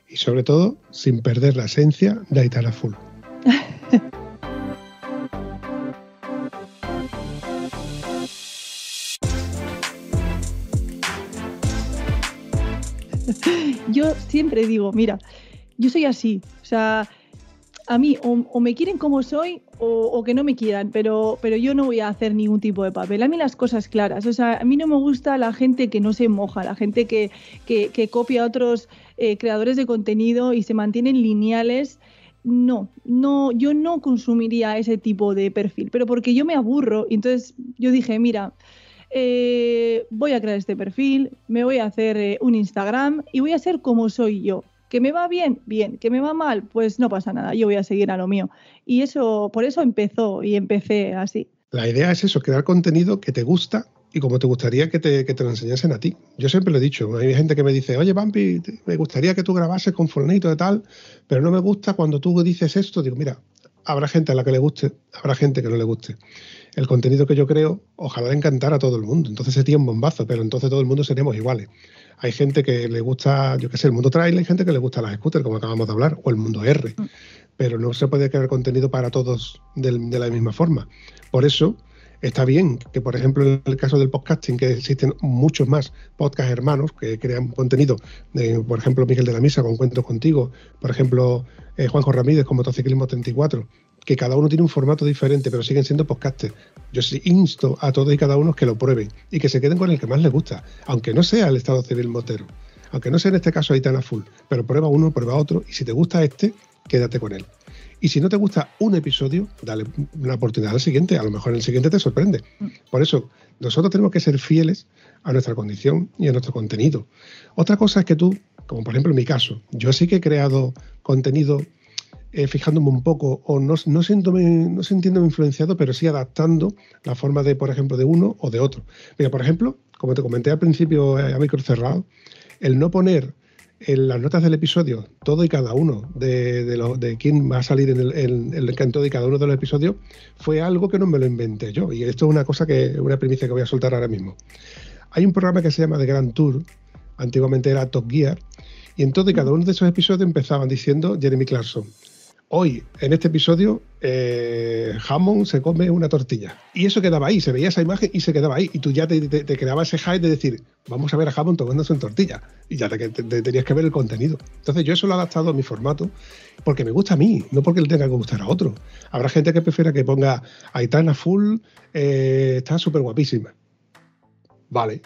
Y sobre todo, sin perder la esencia de Aitana Full. yo siempre digo, mira, yo soy así, o sea, a mí o, me quieren como soy o, que no me quieran, pero, pero yo no voy a hacer ningún tipo de papel. A mí las cosas claras, o sea, a mí no me gusta la gente que no se moja, la gente que, que, copia a otros eh, creadores de contenido y se mantienen lineales no, no, yo no consumiría ese tipo de perfil, pero porque yo me aburro. Entonces yo dije, mira, eh, voy a crear este perfil, me voy a hacer eh, un Instagram y voy a ser como soy yo. ¿Que me va bien? Bien. ¿Que me va mal? Pues no pasa nada, yo voy a seguir a lo mío. Y eso, por eso empezó y empecé así. La idea es eso, crear contenido que te gusta y como te gustaría que te, que te, lo enseñasen a ti. Yo siempre lo he dicho, hay gente que me dice, oye, Bambi, me gustaría que tú grabases con fulanito de tal, pero no me gusta cuando tú dices esto. Digo, mira, habrá gente a la que le guste, habrá gente que no le guste. El contenido que yo creo, ojalá le encantara a todo el mundo. Entonces sería un bombazo, pero entonces todo el mundo seríamos iguales. Hay gente que le gusta, yo qué sé, el mundo trail, hay gente que le gusta las scooters, como acabamos de hablar, o el mundo R. Mm. Pero no se puede crear contenido para todos de la misma forma. Por eso, Está bien que, por ejemplo, en el caso del podcasting, que existen muchos más podcast hermanos que crean contenido, por ejemplo, Miguel de la Misa con Cuentos Contigo, por ejemplo, eh, Juanjo Ramírez con Motociclismo 34, que cada uno tiene un formato diferente, pero siguen siendo podcasters. Yo sí insto a todos y cada uno que lo prueben y que se queden con el que más les gusta, aunque no sea el Estado Civil Motero, aunque no sea en este caso Aitana Full, pero prueba uno, prueba otro, y si te gusta este, quédate con él. Y si no te gusta un episodio, dale una oportunidad al siguiente. A lo mejor en el siguiente te sorprende. Por eso, nosotros tenemos que ser fieles a nuestra condición y a nuestro contenido. Otra cosa es que tú, como por ejemplo en mi caso, yo sí que he creado contenido eh, fijándome un poco, o no, no, siéndome, no sintiéndome influenciado, pero sí adaptando la forma de, por ejemplo, de uno o de otro. Mira, por ejemplo, como te comenté al principio eh, a micro cerrado, el no poner en las notas del episodio todo y cada uno de, de, lo, de quién va a salir en el, en, en todo y cada uno de los episodios fue algo que no me lo inventé yo. Y esto es una cosa que, una primicia que voy a soltar ahora mismo. Hay un programa que se llama The Grand Tour, antiguamente era Top Gear, y en todo y cada uno de esos episodios empezaban diciendo Jeremy Clarkson. Hoy, en este episodio, eh, Hammond se come una tortilla. Y eso quedaba ahí, se veía esa imagen y se quedaba ahí. Y tú ya te, te, te creaba ese hype de decir, vamos a ver a Hammond tomándose una tortilla. Y ya te, tenías que ver el contenido. Entonces yo eso lo he adaptado a mi formato porque me gusta a mí, no porque le tenga que gustar a otro. Habrá gente que prefiera que ponga Aitana Full, eh, está súper guapísima. Vale,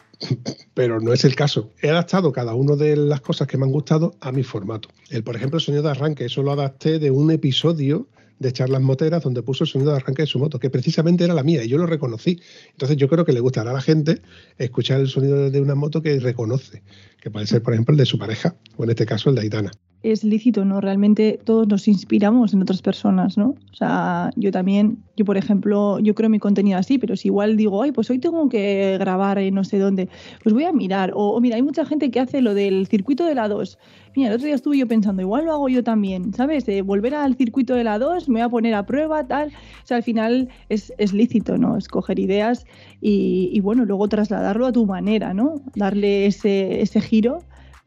pero no es el caso. He adaptado cada una de las cosas que me han gustado a mi formato. El, por ejemplo, el sonido de arranque, eso lo adapté de un episodio de charlas moteras donde puso el sonido de arranque de su moto, que precisamente era la mía y yo lo reconocí. Entonces yo creo que le gustará a la gente escuchar el sonido de una moto que reconoce, que puede ser, por ejemplo, el de su pareja, o en este caso el de Aitana es lícito, ¿no? Realmente todos nos inspiramos en otras personas, ¿no? O sea, yo también, yo por ejemplo, yo creo mi contenido así, pero si igual digo, ay, pues hoy tengo que grabar en no sé dónde, pues voy a mirar. O, o, mira, hay mucha gente que hace lo del circuito de la 2. Mira, el otro día estuve yo pensando, igual lo hago yo también, ¿sabes? De volver al circuito de la 2, me voy a poner a prueba, tal. O sea, al final es, es lícito, ¿no? Escoger ideas y, y, bueno, luego trasladarlo a tu manera, ¿no? Darle ese, ese giro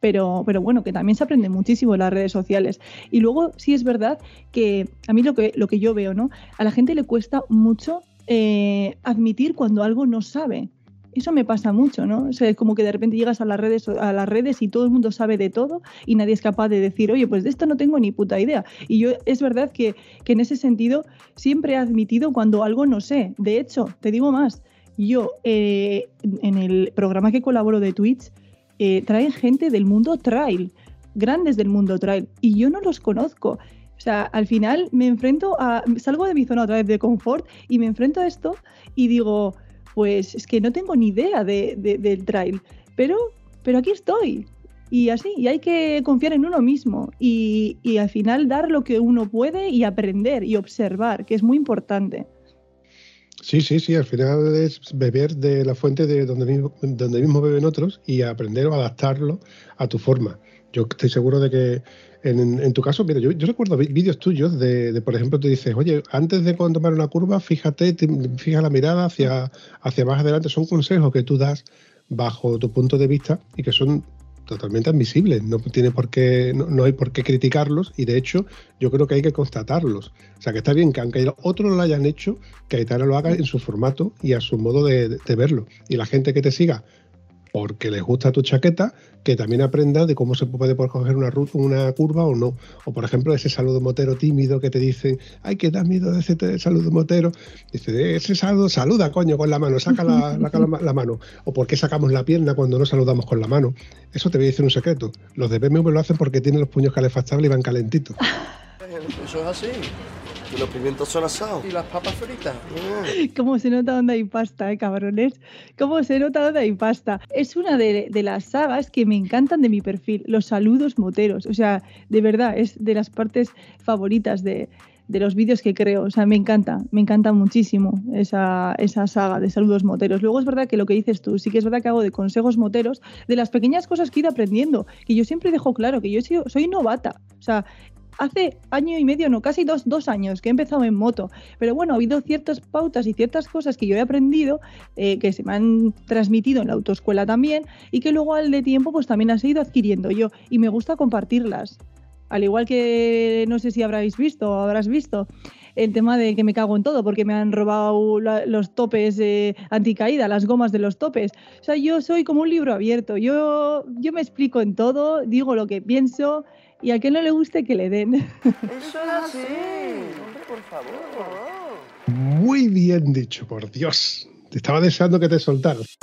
pero, pero bueno, que también se aprende muchísimo en las redes sociales. Y luego sí es verdad que a mí lo que, lo que yo veo, ¿no? A la gente le cuesta mucho eh, admitir cuando algo no sabe. Eso me pasa mucho, ¿no? O sea, es como que de repente llegas a las redes a las redes y todo el mundo sabe de todo y nadie es capaz de decir, oye, pues de esto no tengo ni puta idea. Y yo es verdad que, que en ese sentido siempre he admitido cuando algo no sé. De hecho, te digo más, yo eh, en el programa que colaboro de Twitch, eh, traen gente del mundo trail, grandes del mundo trail, y yo no los conozco. O sea, al final me enfrento a. salgo de mi zona otra vez de confort y me enfrento a esto y digo, pues es que no tengo ni idea de, de, del trail, pero, pero aquí estoy. Y así, y hay que confiar en uno mismo y, y al final dar lo que uno puede y aprender y observar, que es muy importante. Sí, sí, sí, al final es beber de la fuente de donde mismo, donde mismo beben otros y aprender o adaptarlo a tu forma. Yo estoy seguro de que en, en tu caso, mira, yo, recuerdo vídeos tuyos de, de, por ejemplo, tú dices, oye, antes de tomar una curva, fíjate, te, fija la mirada hacia, hacia más adelante. Son consejos que tú das bajo tu punto de vista y que son totalmente admisibles, no tiene por qué, no, no, hay por qué criticarlos y de hecho yo creo que hay que constatarlos. O sea que está bien que aunque otros lo hayan hecho, que Aitana lo haga en su formato y a su modo de, de verlo. Y la gente que te siga porque les gusta tu chaqueta, que también aprenda de cómo se puede coger una, una curva o no. O por ejemplo, ese saludo motero tímido que te dicen, ay, que da miedo de ese saludo motero. Dice, ese saludo, saluda, coño, con la mano, saca la, la, la, mano. O por qué sacamos la pierna cuando no saludamos con la mano. Eso te voy a decir un secreto. Los de BMW lo hacen porque tienen los puños calefactables y van calentitos. Eso es así. Y los pimientos son asados. Y las papas fritas. Yeah. ¿Cómo se nota dónde hay pasta, eh, cabrones? ¿Cómo se nota dónde hay pasta? Es una de, de, las sagas que me encantan de mi perfil, los saludos moteros. O sea, de verdad, es de las partes favoritas de, de los vídeos que creo. O sea, me encanta, me encanta muchísimo esa, esa saga de saludos moteros. Luego es verdad que lo que dices tú, sí que es verdad que hago de consejos moteros, de las pequeñas cosas que he ido aprendiendo, que yo siempre dejo claro que yo soy, soy novata. O sea, hace año y medio, no, casi dos, dos, años que he empezado en moto. Pero bueno, ha habido ciertas pautas y ciertas cosas que yo he aprendido, eh, que se me han transmitido en la autoescuela también, y que luego al de tiempo pues también has ido adquiriendo yo. Y me gusta compartirlas. Al igual que no sé si habréis visto o habrás visto el tema de que me cago en todo porque me han robado los topes eh, anticaída, las gomas de los topes. O sea, yo soy como un libro abierto. Yo, yo me explico en todo, digo lo que pienso y a quien no le guste que le den. Eso es así. Hombre, por favor. Muy bien dicho, por Dios. Te estaba deseando que te soltaras.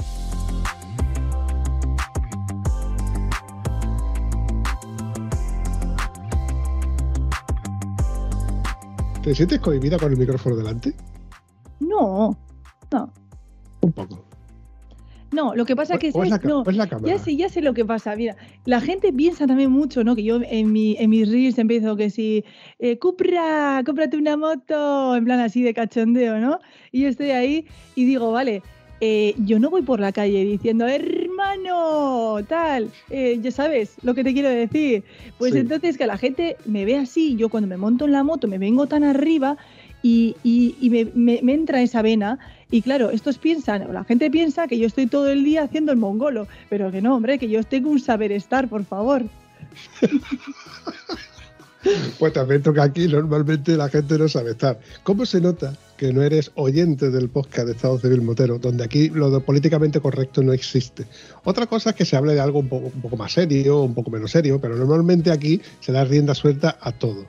¿Te sientes cohibida con el micrófono delante? No, no. Un poco. No, lo que pasa es que o es la, no, o es la cámara. ya sé, ya sé lo que pasa. Mira, la gente piensa también mucho, ¿no? Que yo en, mi, en mis reels empiezo que si, eh, Cupra, cómprate una moto, en plan así de cachondeo, ¿no? Y yo estoy ahí y digo, vale, eh, yo no voy por la calle diciendo, hermano, tal, eh, ya sabes lo que te quiero decir. Pues Sí. entonces que la gente me ve así, yo cuando me monto en la moto me vengo tan arriba y, y- y me, me- me entra esa vena. Y claro, estos piensan, o la gente piensa que yo estoy todo el día haciendo el mongolo, pero que no, hombre, que yo tengo un saber estar, por favor. Pues también toca aquí, normalmente la gente no sabe estar. ¿Cómo se nota que no eres oyente del podcast de Estado Civil Motero, donde aquí lo políticamente correcto no existe? Otra cosa es que se hable de algo un poco, un poco más serio, un poco menos serio, pero normalmente aquí se da rienda suelta a todo.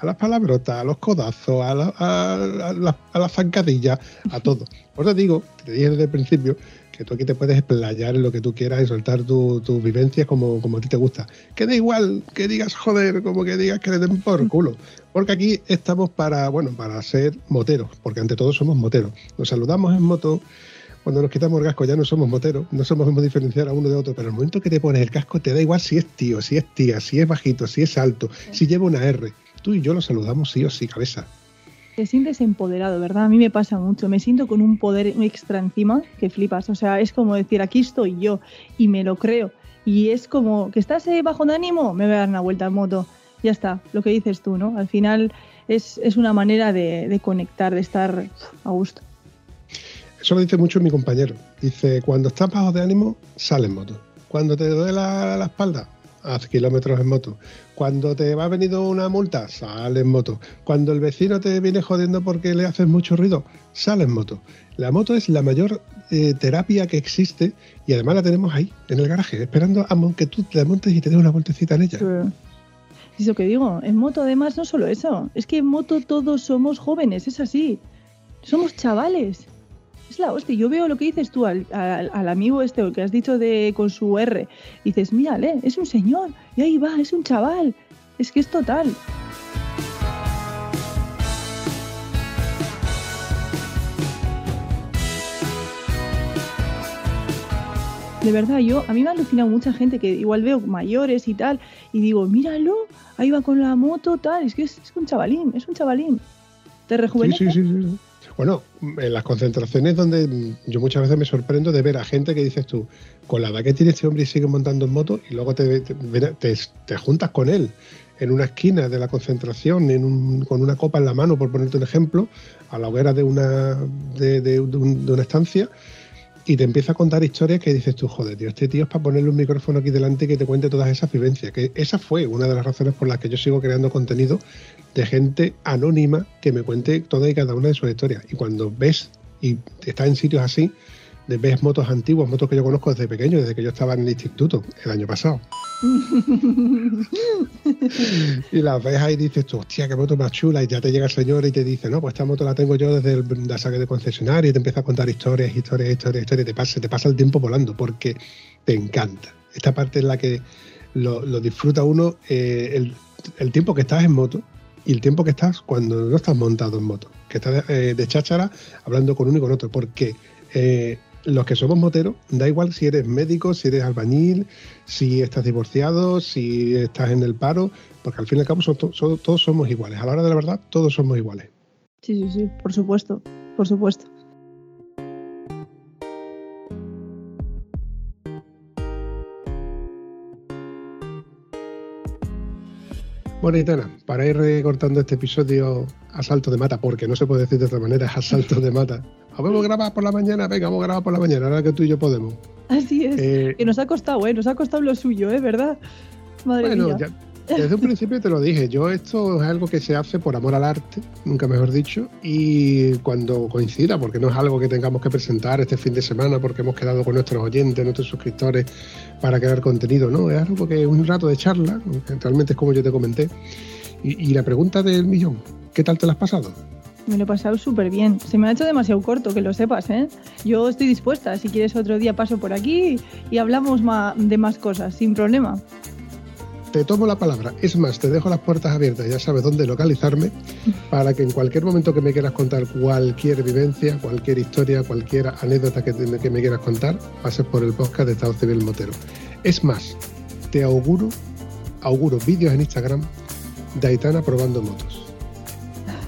A las palabrotas, a los codazos, a, la- a, a la- a las zancadillas, a todo. Por eso digo, te dije desde el principio, que tú aquí te puedes explayar en lo que tú quieras y soltar tu- tus vivencias como, a ti te gusta. Que da igual que digas joder, como que digas que le den por culo. Porque aquí estamos para, bueno, para ser moteros, porque ante todo somos moteros. Nos saludamos en moto, cuando nos quitamos el casco ya no somos moteros, no sabemos diferenciar a uno de otro, pero el momento que te pones el casco te da igual si es tío, si es tía, si es bajito, si es alto, si lleva una R. Tú y yo lo saludamos sí o sí, cabeza. Te sientes empoderado, ¿verdad? A mí me pasa mucho. Me siento con un poder extra encima que flipas. O sea, es como decir, aquí estoy yo y me lo creo. Y es como que estás eh, bajo de ánimo, me voy a dar una vuelta en moto. Ya está, lo que dices tú, ¿no? Al final es, es una manera de, de conectar, de estar a gusto. Eso lo dice mucho mi compañero. Dice, cuando estás bajo de ánimo, sale en moto. Cuando te duele la, la espalda, haz kilómetros en moto. Cuando te va a venir una multa, sale en moto. Cuando el vecino te viene jodiendo porque le haces mucho ruido, sale en moto. La moto es la mayor eh, terapia que existe y además la tenemos ahí, en el garaje, esperando a que tú te montes y te des una vueltecita en ella. Es eso que digo. En moto, además, no solo eso. Es que en moto todos somos jóvenes, es así. Somos chavales. Es la hostia. Yo veo lo que dices tú al, al- al amigo este, o el que has dicho de con su R. Dices, mírale, es un señor. Y ahí va, es un chaval. Es que es total. De verdad, yo a mí me ha alucinado mucha gente que igual veo mayores y tal, y digo, míralo, ahí va con la moto, tal, es que es, es un chavalín, es un chavalín. Te rejuvenece. sí, sí, sí. Bueno, en las concentraciones donde yo muchas veces me sorprendo de ver a gente que dices tú, con la edad que tiene este hombre y sigue montando en moto, y luego te, te, te- juntas con él en una esquina de la concentración, en un- con una copa en la mano, por ponerte un ejemplo, a la hoguera de una, de- de un- de una estancia, y te empieza a contar historias que dices tú, joder, tío, este tío es para ponerle un micrófono aquí delante y que te cuente todas esas vivencias. Que esa fue una de las razones por las que yo sigo creando contenido de gente anónima que me cuente toda y cada una de sus historias. Y cuando ves y estás en sitios así, ves motos antiguas, motos que yo conozco desde pequeño, desde que yo estaba en el instituto el año pasado. Y las ves ahí y dices tú, hostia, qué moto más chula. Y ya te llega el señor y te dice, no, pues esta moto la tengo yo desde el, la saque de concesionario y te empieza a contar historias, historias, historias, historias. Te pasa, te pasa el tiempo volando porque te encanta. Esta parte es la que lo, lo disfruta uno eh, el, el tiempo que estás en moto y el tiempo que estás cuando no estás montado en moto. Que estás eh, de cháchara hablando con uno y con otro. Porque eh, los que somos moteros, da igual si eres médico, si eres albañil, si estás divorciado, si estás en el paro, porque al fin y al cabo todos somos iguales. A la hora de la verdad, todos somos iguales. Sí, sí, sí, por supuesto, por supuesto. Bueno, Itana, para ir recortando este episodio a salto de mata, porque no se puede decir de otra manera, a salto de mata. ¿Vamos a grabar por la mañana? Venga, vamos a grabar por la mañana, ahora que tú y yo podemos. Así es. Eh, Que nos ha costado, ¿eh? Nos ha costado lo suyo, ¿eh? ¿Verdad? Madre Bueno, mía. ya- desde un principio te lo dije, yo esto es algo que se hace por amor al arte, nunca mejor dicho, y cuando coincida, porque no es algo que tengamos que presentar este fin de semana porque hemos quedado con nuestros oyentes, nuestros suscriptores para crear contenido, no, es algo que es un rato de charla, realmente es como yo te comenté. Y, la pregunta del millón, ¿qué tal te la has pasado? Me lo he pasado súper bien. Se me ha hecho demasiado corto, que lo sepas, ¿eh? Yo estoy dispuesta. Si quieres otro día paso por aquí y hablamos de más cosas, sin problema. Te tomo la palabra. Es más, te dejo las puertas abiertas, ya sabes dónde localizarme, para que en cualquier momento que me quieras contar cualquier vivencia, cualquier historia, cualquier anécdota que, que me quieras contar, pases por el podcast de Estado Civil Motero. Es más, te auguro, auguro vídeos en Instagram de Aitana probando motos.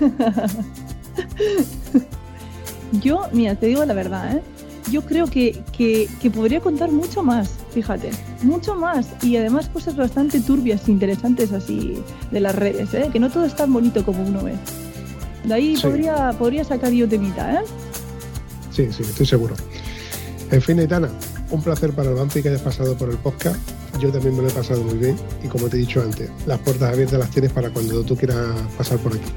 Yo, mira, te digo la verdad, ¿eh? yo creo que, que, podría contar mucho más, fíjate, mucho más. Y además cosas bastante turbias, interesantes así de las redes, ¿eh? que no todo es tan bonito como uno ve. De ahí Sí. podría, podría sacar yo temita, ¿eh? Sí, sí, estoy seguro. En fin, Aitana, un placer para el Vampi que hayas pasado por el podcast. Yo también me lo he pasado muy bien y como te he dicho antes, las puertas abiertas las tienes para cuando tú quieras pasar por aquí.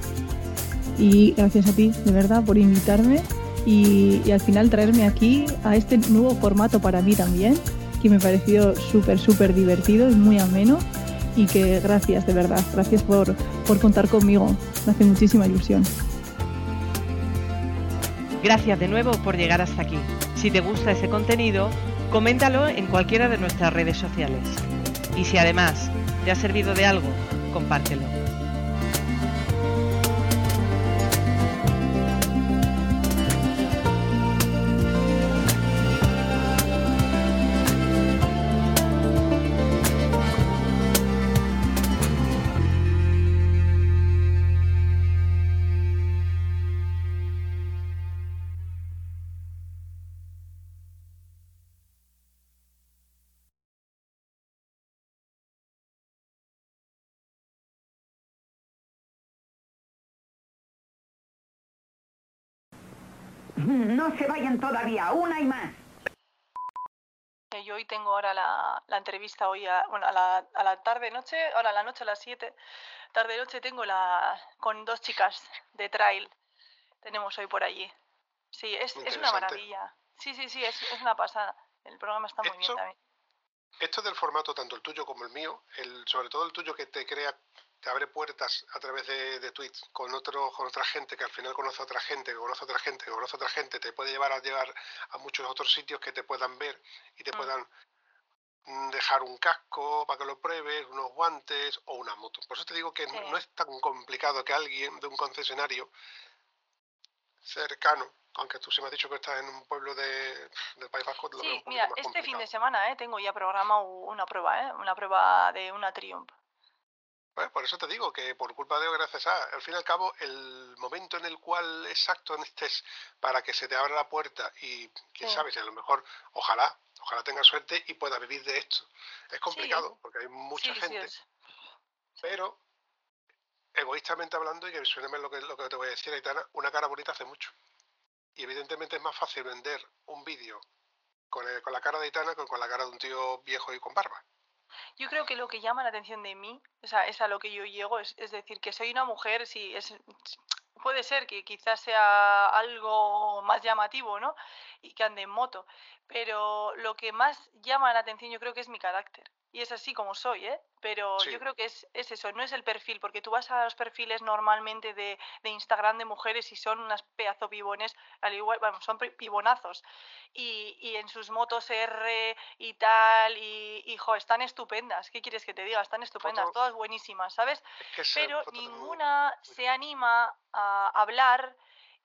Y gracias a ti, de verdad, por invitarme y, y al final traerme aquí a este nuevo formato para mí también, que me pareció súper, súper divertido y muy ameno. Y que gracias, de verdad, gracias por, por contar conmigo. Me hace muchísima ilusión. Gracias de nuevo por llegar hasta aquí. Si te gusta ese contenido, coméntalo en cualquiera de nuestras redes sociales. Y si además te ha servido de algo, compártelo. No se vayan todavía, una y más. Yo hoy tengo ahora la, la entrevista hoy, a, bueno, a la, a la tarde noche, ahora a la noche a las 7, tarde noche tengo la con dos chicas de trail. Tenemos hoy por allí. Sí, es, es una maravilla. Sí, sí, sí, es, es una pasada. El programa está muy bien también. Esto del formato, tanto el tuyo como el mío, el, sobre todo el tuyo que te crea, te abre puertas a través de, de tweets con otro, con otra gente que al final conoce a otra gente, que conoce a otra gente, que conoce a otra gente, te puede llevar a llevar a muchos otros sitios que te puedan ver y te Mm. puedan mm, dejar un casco para que lo pruebes, unos guantes o una moto. Por eso te digo que no- Sí. no es tan complicado que alguien de un concesionario cercano, aunque tú se me has dicho que estás en un pueblo de, del País Vasco, te lo veo un Sí, mira, más este fin de semana eh, tengo ya programado una prueba, ¿eh? Una prueba de una Triumph. Pues por eso te digo que por culpa de Dios, gracias a, al fin y al cabo, el momento en el cual exacto estés para que se te abra la puerta y quién Sí. sabe si a lo mejor, ojalá, ojalá tengas suerte y puedas vivir de esto. Es complicado porque hay mucha sí, gente, pero egoístamente hablando, y que suene lo que, lo que te voy a decir, Aitana, una cara bonita hace mucho. Y evidentemente es más fácil vender un vídeo con, el- con la cara de Aitana que con la cara de un tío viejo y con barba. Yo creo que lo que llama la atención de mí, o sea, es a lo que yo llego, es, es decir, que soy una mujer, sí, es, puede ser que quizás sea algo más llamativo, ¿no? Y que ande en moto, pero lo que más llama la atención yo creo que es mi carácter. Y es así como soy, ¿eh? Pero Sí. yo creo que es, es eso, no es el perfil, porque tú vas a los perfiles normalmente de, de Instagram de mujeres y son unas pedazo pibones, al igual, vamos, son pi- pibonazos. Y, y en sus motos R y tal, y, y jo, están estupendas. ¿Qué quieres que te diga? Están estupendas, Foto- todas buenísimas, ¿sabes? Es que esa Pero muy- ninguna se anima a hablar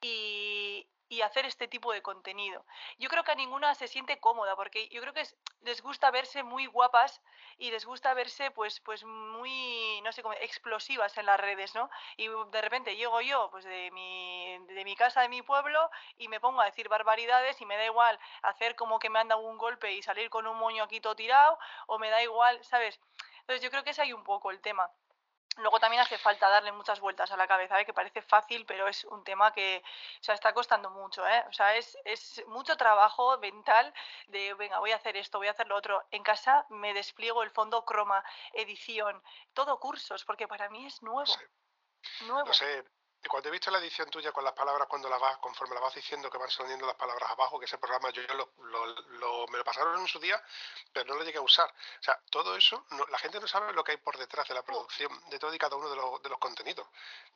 y, y hacer este tipo de contenido. Yo creo que a ninguna se siente cómoda, porque yo creo que es- les gusta verse muy guapas y les gusta verse pues, pues muy, no sé cómo, explosivas en las redes, ¿no? Y de repente llego yo pues de mi, de mi casa, de mi pueblo, y me pongo a decir barbaridades y me da igual hacer como que me han dado un golpe y salir con un moño aquí todo tirado, o me da igual, ¿sabes? Entonces yo creo que es ahí un poco el tema. Luego también hace falta darle muchas vueltas a la cabeza, ¿eh? que parece fácil, pero es un tema que o sea, está costando mucho. ¿eh? O sea, es, es mucho trabajo mental de, venga, voy a hacer esto, voy a hacer lo otro. En casa me despliego el fondo croma, edición, todo cursos, porque para mí es nuevo. Sí. Nuevo. No sé, y cuando he visto la edición tuya con las palabras, cuando las vas, conforme las vas diciendo que van saliendo las palabras abajo, que ese programa yo lo, lo- lo- me lo pasaron en su día, pero no lo llegué a usar. O sea, todo eso, no- la gente no sabe lo que hay por detrás de la producción de todo y cada uno de los, de los contenidos.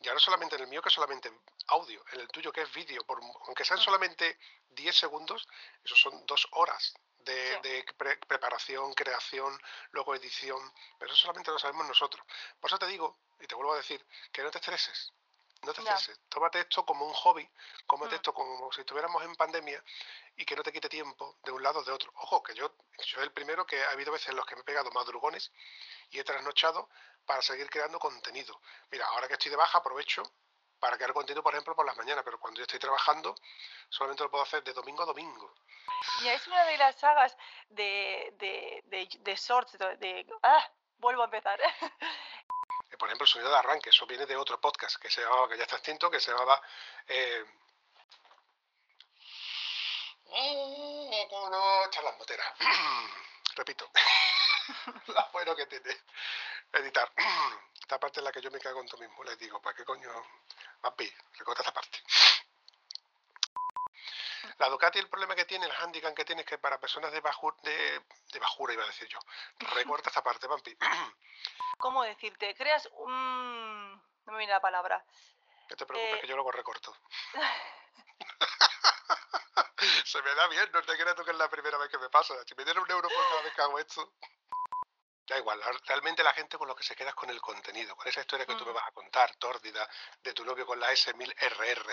Ya no solamente en el mío, que es solamente audio, en el tuyo, que es vídeo, por, aunque sean solamente 10 segundos, eso son dos horas. De, Sí. de pre- preparación, creación, luego edición, pero eso solamente lo sabemos nosotros. Por eso te digo, y te vuelvo a decir, que no te estreses, no te estreses. Tómate esto como un hobby, tómate Mm. esto como si estuviéramos en pandemia y que no te quite tiempo de un lado o de otro. Ojo, que yo soy el primero que ha habido veces en los que me he pegado madrugones y he trasnochado para seguir creando contenido. Mira, ahora que estoy de baja aprovecho para crear contenido, por ejemplo, por las mañanas, pero cuando yo estoy trabajando, solamente lo puedo hacer de domingo a domingo. Y es una de las sagas de, de, de, de shorts, de- Ah, vuelvo a empezar. Por ejemplo, el sonido de arranque, eso viene de otro podcast que se llamaba, que ya está extinto, que se llamaba eh, charlas. Repito, lo bueno que tiene editar. Esta parte es la que yo me cago en tú mismo, les digo, ¿para qué coño? Papi, recorta esta parte. La Ducati el problema que tiene, el handicap que tiene es que para personas de, bajura, de, de bajura iba a decir yo, recorta esta parte, Pampi. ¿Cómo decirte? Creas un... No me viene la palabra. No te preocupes Eh. que yo luego recorto. Se me da bien, no te creas tú que es la primera vez que me pasa. Si me dieran un euro por cada vez que hago esto. Da igual, realmente la gente con lo que se queda es con el contenido, con esa historia que tú me Mm. vas a contar, tórdida, de tu novio con la S1000RR.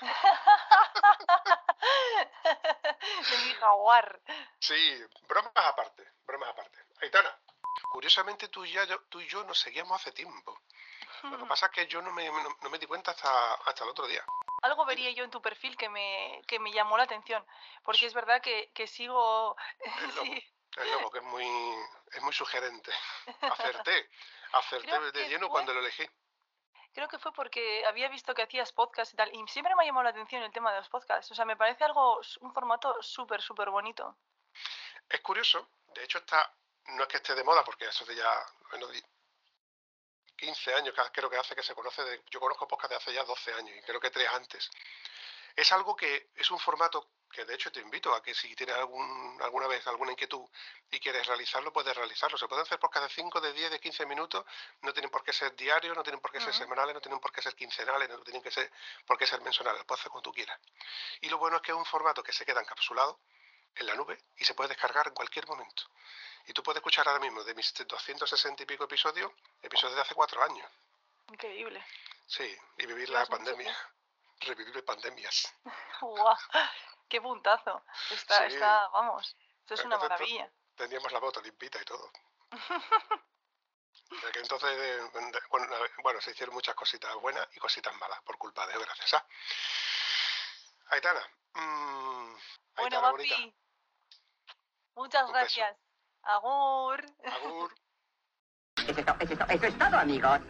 de mi jaguar. Sí, bromas aparte, bromas aparte. Aitana, curiosamente tú y, ya, yo, tú y yo nos seguíamos hace tiempo. Lo que pasa es que yo no me, no, no me di cuenta hasta, hasta el otro día. Algo vería yo en tu perfil que me, que me llamó la atención, porque es verdad que, que sigo... Sí, el logo que es muy, es muy sugerente. Acerté, acerté Creo de lleno fue- cuando lo elegí. creo que fue porque había visto que hacías podcast y tal, y siempre me ha llamado la atención el tema de los podcasts. O sea, me parece algo, un formato súper, súper bonito. Es curioso, de hecho está, no es que esté de moda, porque eso de ya menos de 15 años que creo que hace que se conoce, de- yo conozco podcast de hace ya 12 años y creo que tres antes. Es algo que es un formato que de hecho te invito a que si tienes algún, alguna vez alguna inquietud y quieres realizarlo, puedes realizarlo. Se pueden hacer podcast de 5, de 10, de 15 minutos, no tienen por qué ser diarios, no tienen por qué ser semanales, no tienen por qué ser quincenales, no tienen que ser, por qué ser mensuales, lo puedes hacer cuando tú quieras. Y lo bueno es que es un formato que se queda encapsulado en la nube y se puede descargar en cualquier momento. Y tú puedes escuchar ahora mismo de mis 260 y pico episodios, episodios de hace cuatro años. Increíble. Sí, y vivir la pandemia, revivir pandemias. ¡Guau! ¡Qué puntazo! Está, Sí. está, vamos, esto es una maravilla. Teníamos la bota limpita y todo. Que entonces, eh, bueno, bueno, se hicieron muchas cositas buenas y cositas malas por culpa de gracias a. Aitana. mm, Bueno, Aitana bonita, papi, muchas Un beso. gracias. Agur. Agur. Eso es, to- eso es to- eso es todo, amigos.